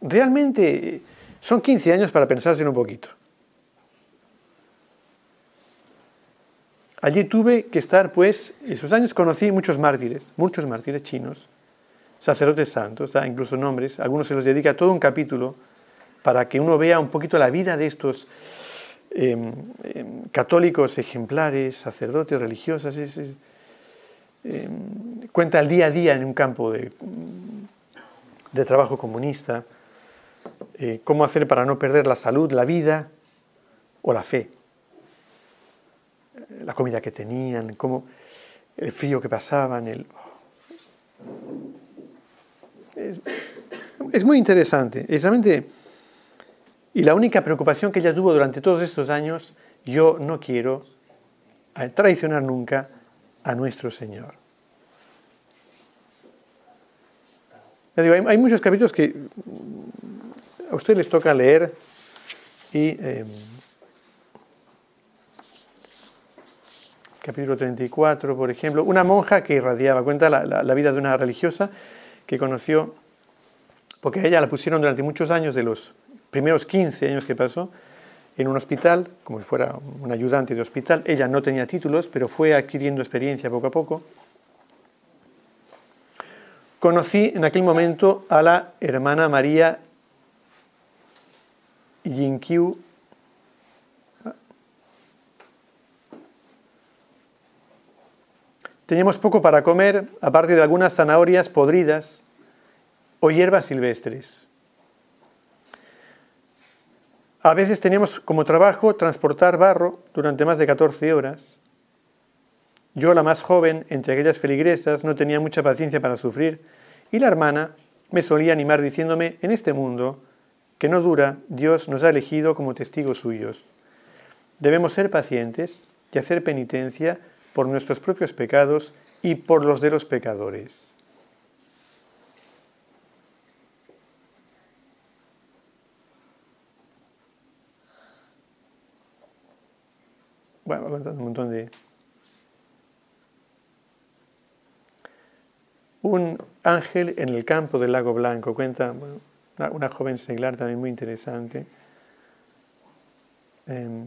Realmente son 15 años para pensarse en un poquito. Allí tuve que estar, pues, esos años conocí muchos mártires, muchos mártires chinos, sacerdotes santos, incluso nombres, algunos se los dedica todo un capítulo para que uno vea un poquito la vida de estos em, em, católicos ejemplares, sacerdotes, religiosas. eh, cuenta el día a día en un campo de, de trabajo comunista, eh, cómo hacer para no perder la salud, la vida o la fe, la comida que tenían, cómo, el frío que pasaban, el... Es, es muy interesante. Es realmente y la única preocupación que ella tuvo durante todos estos años, yo no quiero traicionar nunca a nuestro Señor. hay, muchos capítulos que a ustedes les toca leer y em, capítulo 34, por ejemplo, una monja que irradiaba, cuenta la, vida de una religiosa que conoció, porque a ella la pusieron durante muchos años de los primeros 15 años que pasó en un hospital, como si fuera un ayudante de hospital. Ella no tenía títulos, pero fue adquiriendo experiencia poco a poco. Conocí en aquel momento a la hermana María Yinqiu. Teníamos poco para comer, aparte de algunas zanahorias podridas o hierbas silvestres. A veces teníamos como trabajo transportar barro durante más de 14 horas. Yo, la más joven entre aquellas feligresas, no tenía mucha paciencia para sufrir y la hermana me solía animar diciéndome, en este mundo, que no dura, Dios nos ha elegido como testigos suyos. Debemos ser pacientes y hacer penitencia por nuestros propios pecados y por los de los pecadores. Bueno, un montón de... Un ángel en el campo del lago Blanco, cuenta una, joven seglar también muy interesante. Em,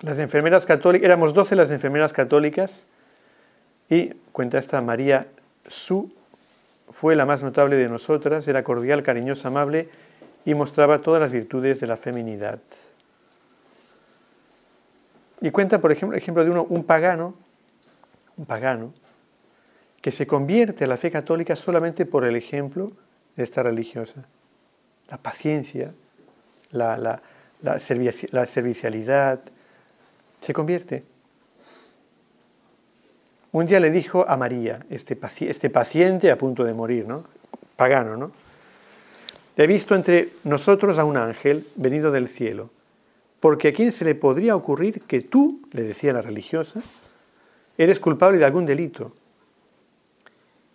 las enfermeras católicas, éramos 12 las enfermeras católicas y cuenta esta María Su, fue la más notable de nosotras, era cordial, cariñosa, amable y mostraba todas las virtudes de la feminidad. Y cuenta, por ejemplo, ejemplo de uno, un pagano, un pagano, que se convierte a la fe católica solamente por el ejemplo de esta religiosa. La paciencia, la, servicialidad, se convierte. Un día le dijo a María, este, este paciente a punto de morir, ¿no? Pagano, ¿no? He visto entre nosotros a un ángel venido del cielo porque a quién se le podría ocurrir que tú, le decía la religiosa, eres culpable de algún delito.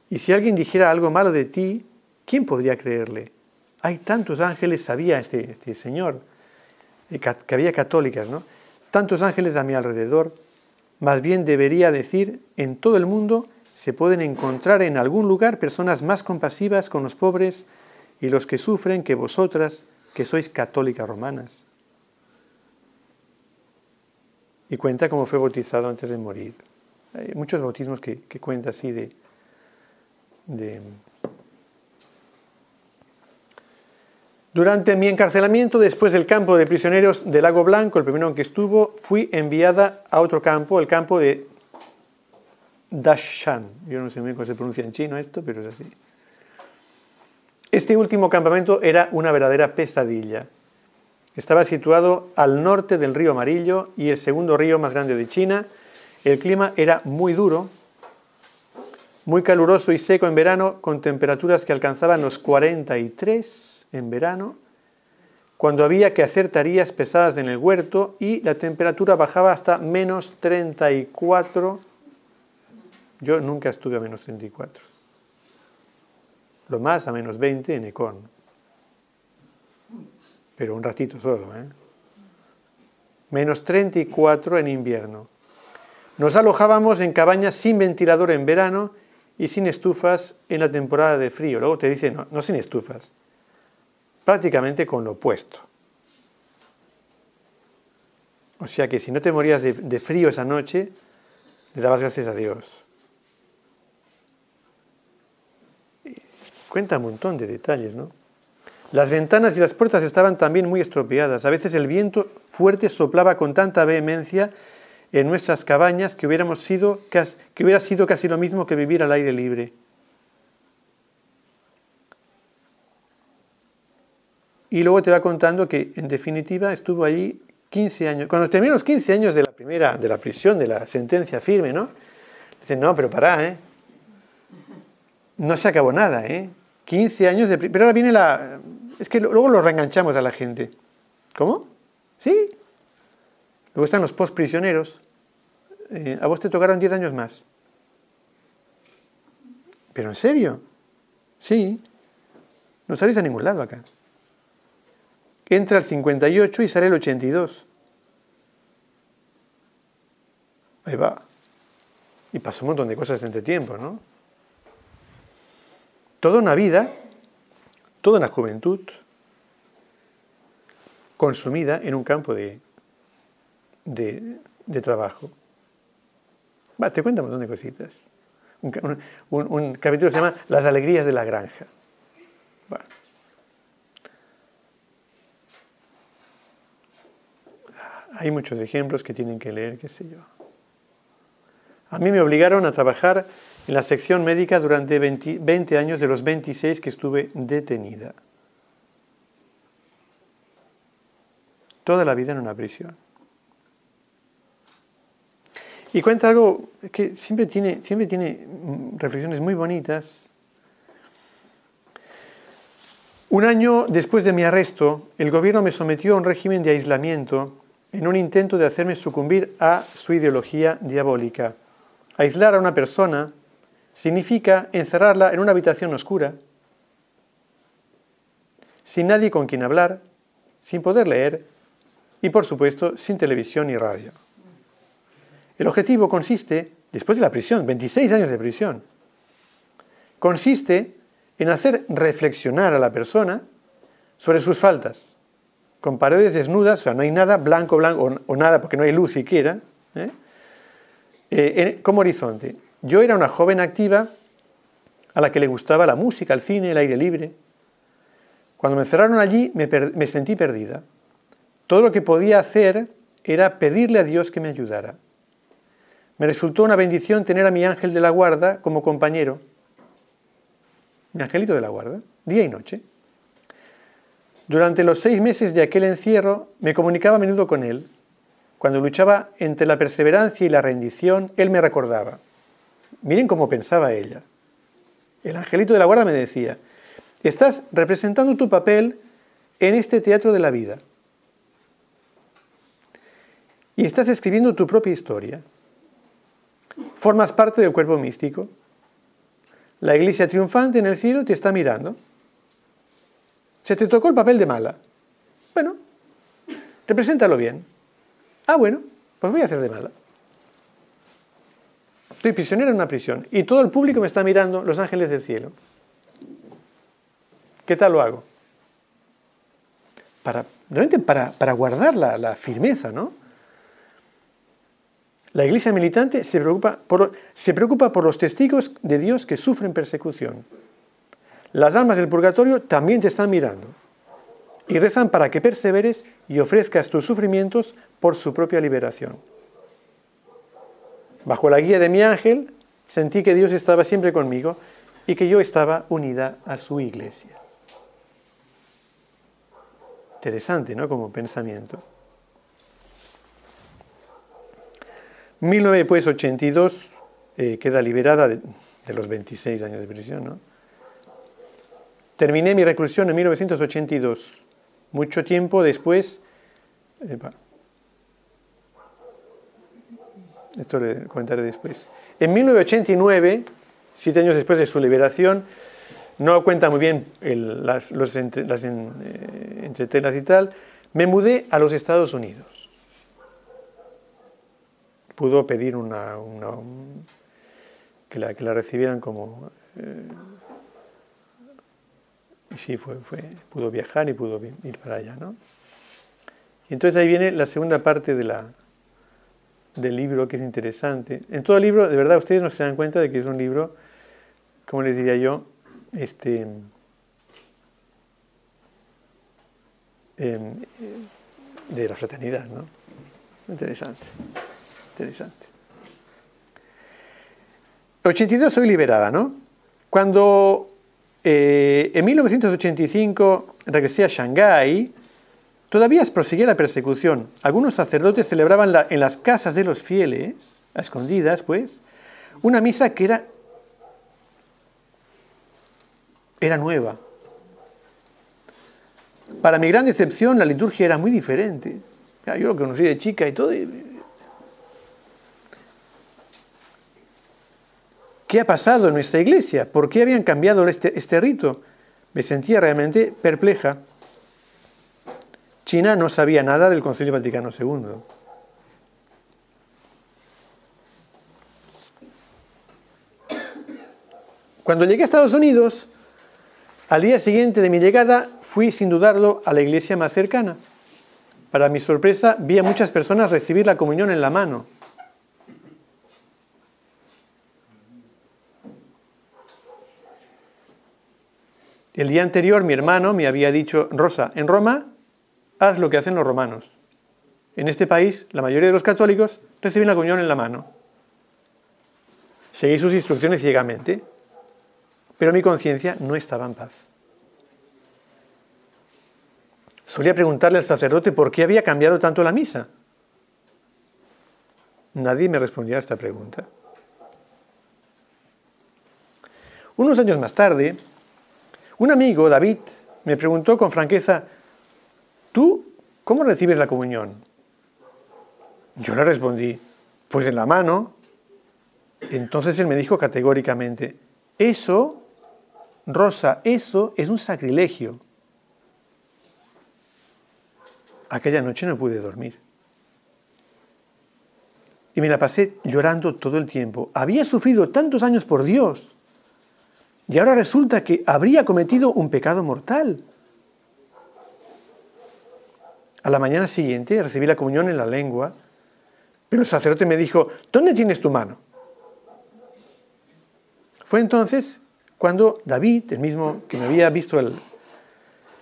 Y si alguien dijera algo malo de ti, ¿quién podría creerle? Hay tantos ángeles, sabía este, este señor, eh, que había católicas, ¿no? Tantos ángeles a mi alrededor, más bien debería decir, en todo el mundo se pueden encontrar en algún lugar personas más compasivas con los pobres y los que sufren que vosotras, que sois católicas romanas y cuenta cómo fue bautizado antes de morir. Hay muchos bautismos que, que cuenta así de, Durante mi encarcelamiento, después del campo de prisioneros del Lago Blanco, el primero en que estuvo, fui enviada a otro campo, el campo de Dashan. Yo no sé muy cómo se pronuncia en chino esto, pero es así. Este último campamento era una verdadera pesadilla. Estaba situado al norte del río Amarillo y el segundo río más grande de China. El clima era muy duro, muy caluroso y seco en verano, con temperaturas que alcanzaban los 43 en verano, cuando había que hacer tareas pesadas en el huerto y la temperatura bajaba hasta menos 34. Yo nunca estuve a menos 34. Lo más a menos 20 en Econ pero un ratito solo. ¿eh? Menos 34 en invierno. Nos alojábamos en cabañas sin ventilador en verano y sin estufas en la temporada de frío. Luego te dicen, no, no sin estufas, prácticamente con lo opuesto. O sea que si no te morías de, de frío esa noche, le dabas gracias a Dios. Cuenta un montón de detalles, ¿no? Las ventanas y las puertas estaban también muy estropeadas. A veces el viento fuerte soplaba con tanta vehemencia en nuestras cabañas que, hubiéramos sido, que hubiera sido casi lo mismo que vivir al aire libre. Y luego te va contando que en definitiva estuvo allí 15 años. Cuando terminó los 15 años de la primera, de la prisión, de la sentencia firme, ¿no? Dicen, no, pero pará, ¿eh? No se acabó nada, ¿eh? 15 años de... Pero ahora viene la... Es que luego lo reenganchamos a la gente. ¿Cómo? ¿Sí? Luego están los post-prisioneros. Eh, a vos te tocaron 10 años más. ¿Pero en serio? Sí. No salís a ningún lado acá. Entra el 58 y sale el 82. Ahí va. Y pasó un montón de cosas entre tiempo, ¿no? Toda una vida, toda una juventud consumida en un campo de, de, trabajo. Va, te cuenta un montón de cositas. Un, capítulo se llama Las alegrías de la granja. Hay muchos ejemplos que tienen que leer, qué sé yo. A mí me obligaron a trabajar en la sección médica durante 20, años de los 26 que estuve detenida. Toda la vida en una prisión. Y cuenta algo que siempre tiene, siempre tiene mm, reflexiones muy bonitas. Un año después de mi arresto, el gobierno me sometió a un régimen de aislamiento en un intento de hacerme sucumbir a su ideología diabólica. Aislar a una persona significa encerrarla en una habitación oscura, sin nadie con quien hablar, sin poder leer y, por supuesto, sin televisión ni radio. El objetivo consiste, después de la prisión, 26 años de prisión, consiste en hacer reflexionar a la persona sobre sus faltas, con paredes desnudas, o sea, no hay nada blanco, blanco, o, nada porque no hay luz siquiera, ¿eh? Eh, como horizonte. Yo era una joven activa a la que le gustaba la música, el cine, el aire libre. Cuando me encerraron allí me, sentí perdida. Todo lo que podía hacer era pedirle a Dios que me ayudara. Me resultó una bendición tener a mi ángel de la guarda como compañero. Mi angelito de la guarda, día y noche. Durante los seis meses de aquel encierro me comunicaba a menudo con él. Cuando luchaba entre la perseverancia y la rendición, él me recordaba. Miren cómo pensaba ella. El angelito de la guarda me decía, estás representando tu papel en este teatro de la vida. Y estás escribiendo tu propia historia. Formas parte del cuerpo místico. La iglesia triunfante en el cielo te está mirando. Se te tocó el papel de mala. Bueno, represéntalo bien. Ah, bueno, pues voy a hacer de mala. Estoy prisionero en una prisión y todo el público me está mirando, los ángeles del cielo. ¿Qué tal lo hago? Para, realmente para, para guardar la, la, firmeza, ¿no? La iglesia militante se preocupa, por, se preocupa por los testigos de Dios que sufren persecución. Las almas del purgatorio también te están mirando y rezan para que perseveres y ofrezcas tus sufrimientos por su propia liberación. Bajo la guía de mi ángel, sentí que Dios estaba siempre conmigo y que yo estaba unida a su iglesia. Interesante, ¿no? Como pensamiento. 1982 eh, queda liberada de, los 26 años de prisión, ¿no? Terminé mi reclusión en 1982. Mucho tiempo después, esto le comentaré después. En 1989, siete años después de su liberación, no cuenta muy bien las, los eh, y tal, me mudé a los Estados Unidos. Pudo pedir una, que, la, que, la, recibieran como... Eh, y sí, fue, fue, pudo viajar y pudo ir para allá, ¿no? Y entonces ahí viene la segunda parte de la, del libro que es interesante. En todo el libro, de verdad, ustedes no se dan cuenta de que es un libro, como les diría yo, este, em, de la fraternidad, ¿no? Interesante. Interesante. 82 soy liberada, ¿no? Cuando eh, en 1985 regresé a Shanghái, todavía proseguía la persecución. Algunos sacerdotes celebraban en las casas de los fieles, a escondidas, pues, una misa que era, era nueva. Para mi gran decepción, la liturgia era muy diferente. Yo lo conocí de chica y todo. ¿Qué ha pasado en nuestra iglesia? ¿Por qué habían cambiado este, este rito? Me sentía realmente perpleja. China no sabía nada del Concilio Vaticano II. Cuando llegué a Estados Unidos, al día siguiente de mi llegada, fui sin dudarlo a la iglesia más cercana. Para mi sorpresa, vi a muchas personas recibir la comunión en la mano. El día anterior mi hermano me había dicho, Rosa, en Roma haz lo que hacen los romanos. En este país, la mayoría de los católicos reciben la comunión en la mano. Seguí sus instrucciones ciegamente, pero mi conciencia no estaba en paz. Solía preguntarle al sacerdote por qué había cambiado tanto la misa. Nadie me respondía a esta pregunta. Unos años más tarde, un amigo, David, me preguntó con franqueza, ¿tú cómo recibes la comunión? Yo le respondí, pues en la mano. Entonces él me dijo categóricamente, eso, Rosa, eso es un sacrilegio. Aquella noche no pude dormir. Y me la pasé llorando todo el tiempo. Había sufrido tantos años por Dios. Y ahora resulta que habría cometido un pecado mortal. A la mañana siguiente recibí la comunión en la lengua, pero el sacerdote me dijo, ¿dónde tienes tu mano? Fue entonces cuando David, el mismo que me había visto,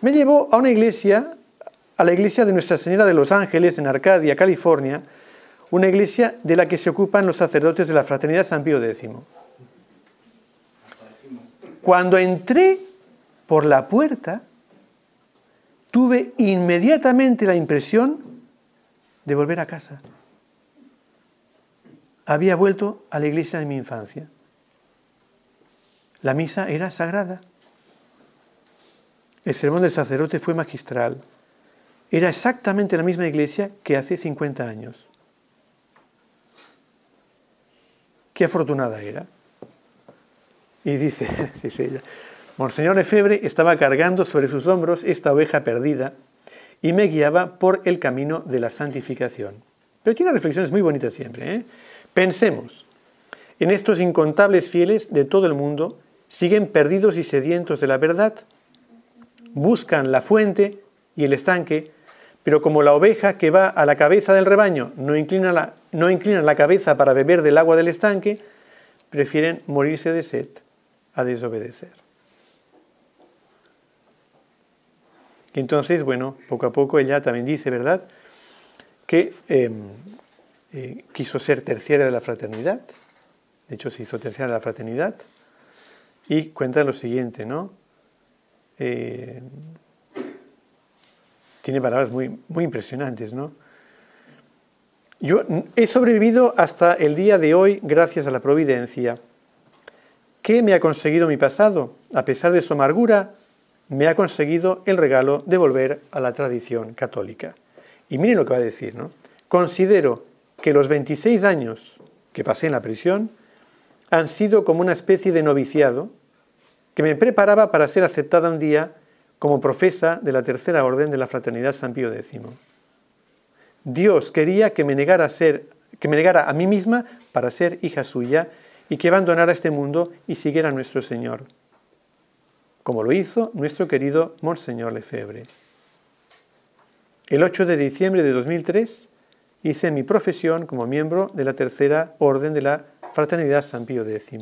me llevó a una iglesia a la iglesia de Nuestra Señora de los Ángeles en Arcadia, California, una iglesia de la que se ocupan los sacerdotes de la Fraternidad San Pío X. Cuando entré por la puerta, tuve inmediatamente la impresión de volver a casa. Había vuelto a la iglesia de mi infancia. La misa era sagrada. El sermón del sacerdote fue magistral. Era exactamente la misma iglesia que hace 50 años. Qué afortunada era. Y dice, dice ella, Monseñor Efebre estaba cargando sobre sus hombros esta oveja perdida y me guiaba por el camino de la santificación. Pero tiene reflexiones muy bonitas siempre. ¿eh? Pensemos, en estos incontables fieles de todo el mundo siguen perdidos y sedientos de la verdad, buscan la fuente y el estanque pero como la oveja que va a la cabeza del rebaño no inclina la, no inclina la cabeza para beber del agua del estanque, prefieren morirse de sed a desobedecer. Y entonces, bueno, poco a poco ella también dice, ¿verdad?, que em, eh, quiso ser terciaria de la fraternidad, de hecho se hizo terciaria de la fraternidad, y cuenta lo siguiente, ¿no? Eh, tiene palabras muy, muy impresionantes, ¿no? Yo he sobrevivido hasta el día de hoy gracias a la providencia. ¿Qué me ha conseguido mi pasado? A pesar de su amargura, me ha conseguido el regalo de volver a la tradición católica. Y miren lo que va a decir, ¿no? Considero que los 26 años que pasé en la prisión han sido como una especie de noviciado que me preparaba para ser aceptada un día como profesa de la tercera orden de la fraternidad San Pío X. Dios quería que me negara a que me negara a mí misma para ser hija suya y que abandonara este mundo y siguiera a nuestro Señor, como lo hizo nuestro querido Monseñor Lefebvre. El 8 de diciembre de 2003 hice mi profesión como miembro de la tercera orden de la Fraternidad San Pío X.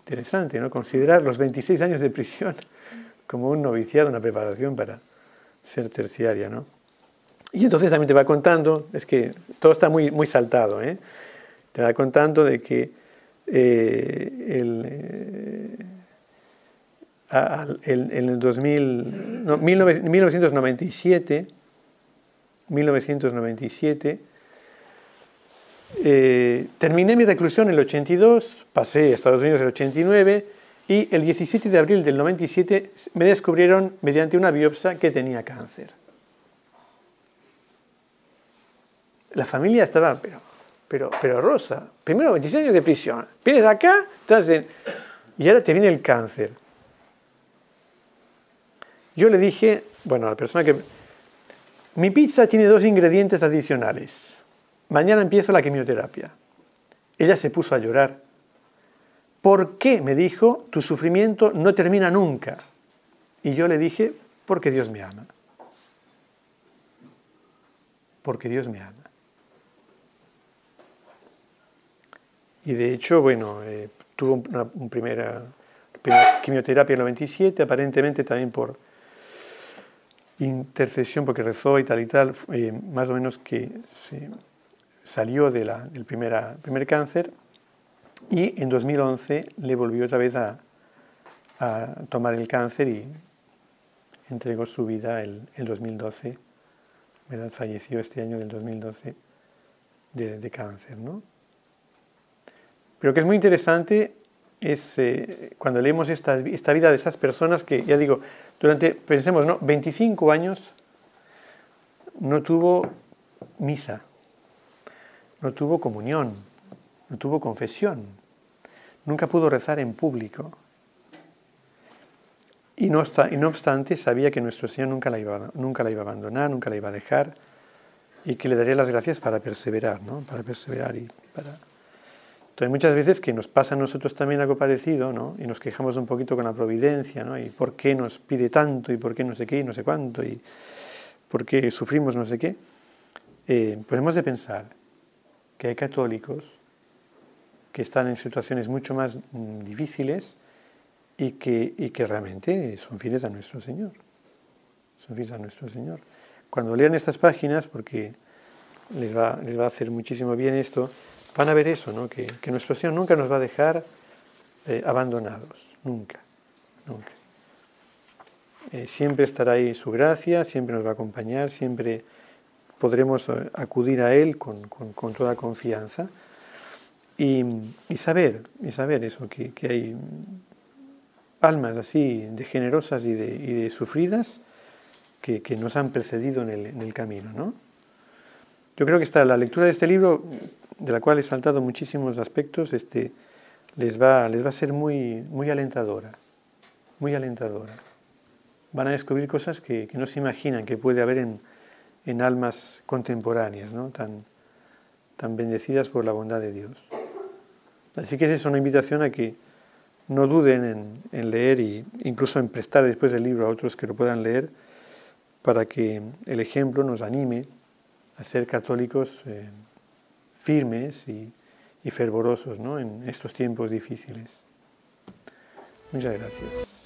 Interesante, ¿no? Considerar los 26 años de prisión como un noviciado, una preparación para ser terciaria, ¿no? Y entonces también te va contando, es que todo está muy, muy saltado, ¿eh? te va contando de que eh, el, en el 2000, 1997, 1997 eh, terminé mi reclusión en el 82, pasé a Estados Unidos en el 89 y el 17 de abril del 97 me descubrieron mediante una biopsia que tenía cáncer. La familia estaba, pero, pero, pero Rosa, primero 26 años de prisión, vienes acá, estás en, y ahora te viene el cáncer. Yo le dije, bueno, a la persona que... Mi pizza tiene dos ingredientes adicionales. Mañana empiezo la quimioterapia. Ella se puso a llorar. ¿Por qué? me dijo, tu sufrimiento no termina nunca. Y yo le dije, porque Dios me ama. Porque Dios me ama. Y de hecho, bueno, eh, tuvo una, primera, quimioterapia en el 97, aparentemente también por intercesión, porque rezó y tal y tal, eh, más o menos que se salió del primera, primer cáncer y en 2011 le volvió otra vez a, tomar el cáncer y entregó su vida el, el 2012, ¿verdad? falleció este año del 2012 de, de cáncer. ¿no? Pero que es muy interesante es eh, cuando leemos esta, esta, vida de esas personas que, ya digo, durante, pensemos, ¿no? 25 años no tuvo misa, no tuvo comunión, no tuvo confesión, nunca pudo rezar en público. Y no, y no obstante sabía que nuestro Señor nunca la, iba, nunca la iba a abandonar, nunca la iba a dejar y que le daría las gracias para perseverar, ¿no? para perseverar y para entonces muchas veces que nos pasa a nosotros también algo parecido, ¿no? Y nos quejamos un poquito con la providencia, ¿no? Y por qué nos pide tanto y por qué no sé qué y no sé cuánto y por qué sufrimos no sé qué. Eh, podemos de pensar que hay católicos que están en situaciones mucho más mm, difíciles y que, y que realmente son fieles a nuestro Señor. Son fieles a nuestro Señor. Cuando lean estas páginas, porque les va, les va a hacer muchísimo bien esto, van a ver eso, ¿no? que, nuestro Señor nunca nos va a dejar eh, abandonados, nunca, nunca. Eh, siempre estará ahí su gracia, siempre nos va a acompañar, siempre podremos eh, acudir a Él con, toda confianza y, saber, y saber eso, que, hay almas así de generosas y de, sufridas que, nos han precedido en el, en el camino. ¿no? Yo creo que está la lectura de este libro de la cual he saltado muchísimos aspectos, este, les, va, les va a ser muy, muy alentadora, muy alentadora. Van a descubrir cosas que, no se imaginan que puede haber en, en almas contemporáneas, ¿no? tan, tan bendecidas por la bondad de Dios. Así que esa es una invitación a que no duden en, en leer e incluso en prestar después el libro a otros que lo puedan leer para que el ejemplo nos anime a ser católicos. Eh, firmes y, fervorosos ¿no? en estos tiempos difíciles. Muchas gracias.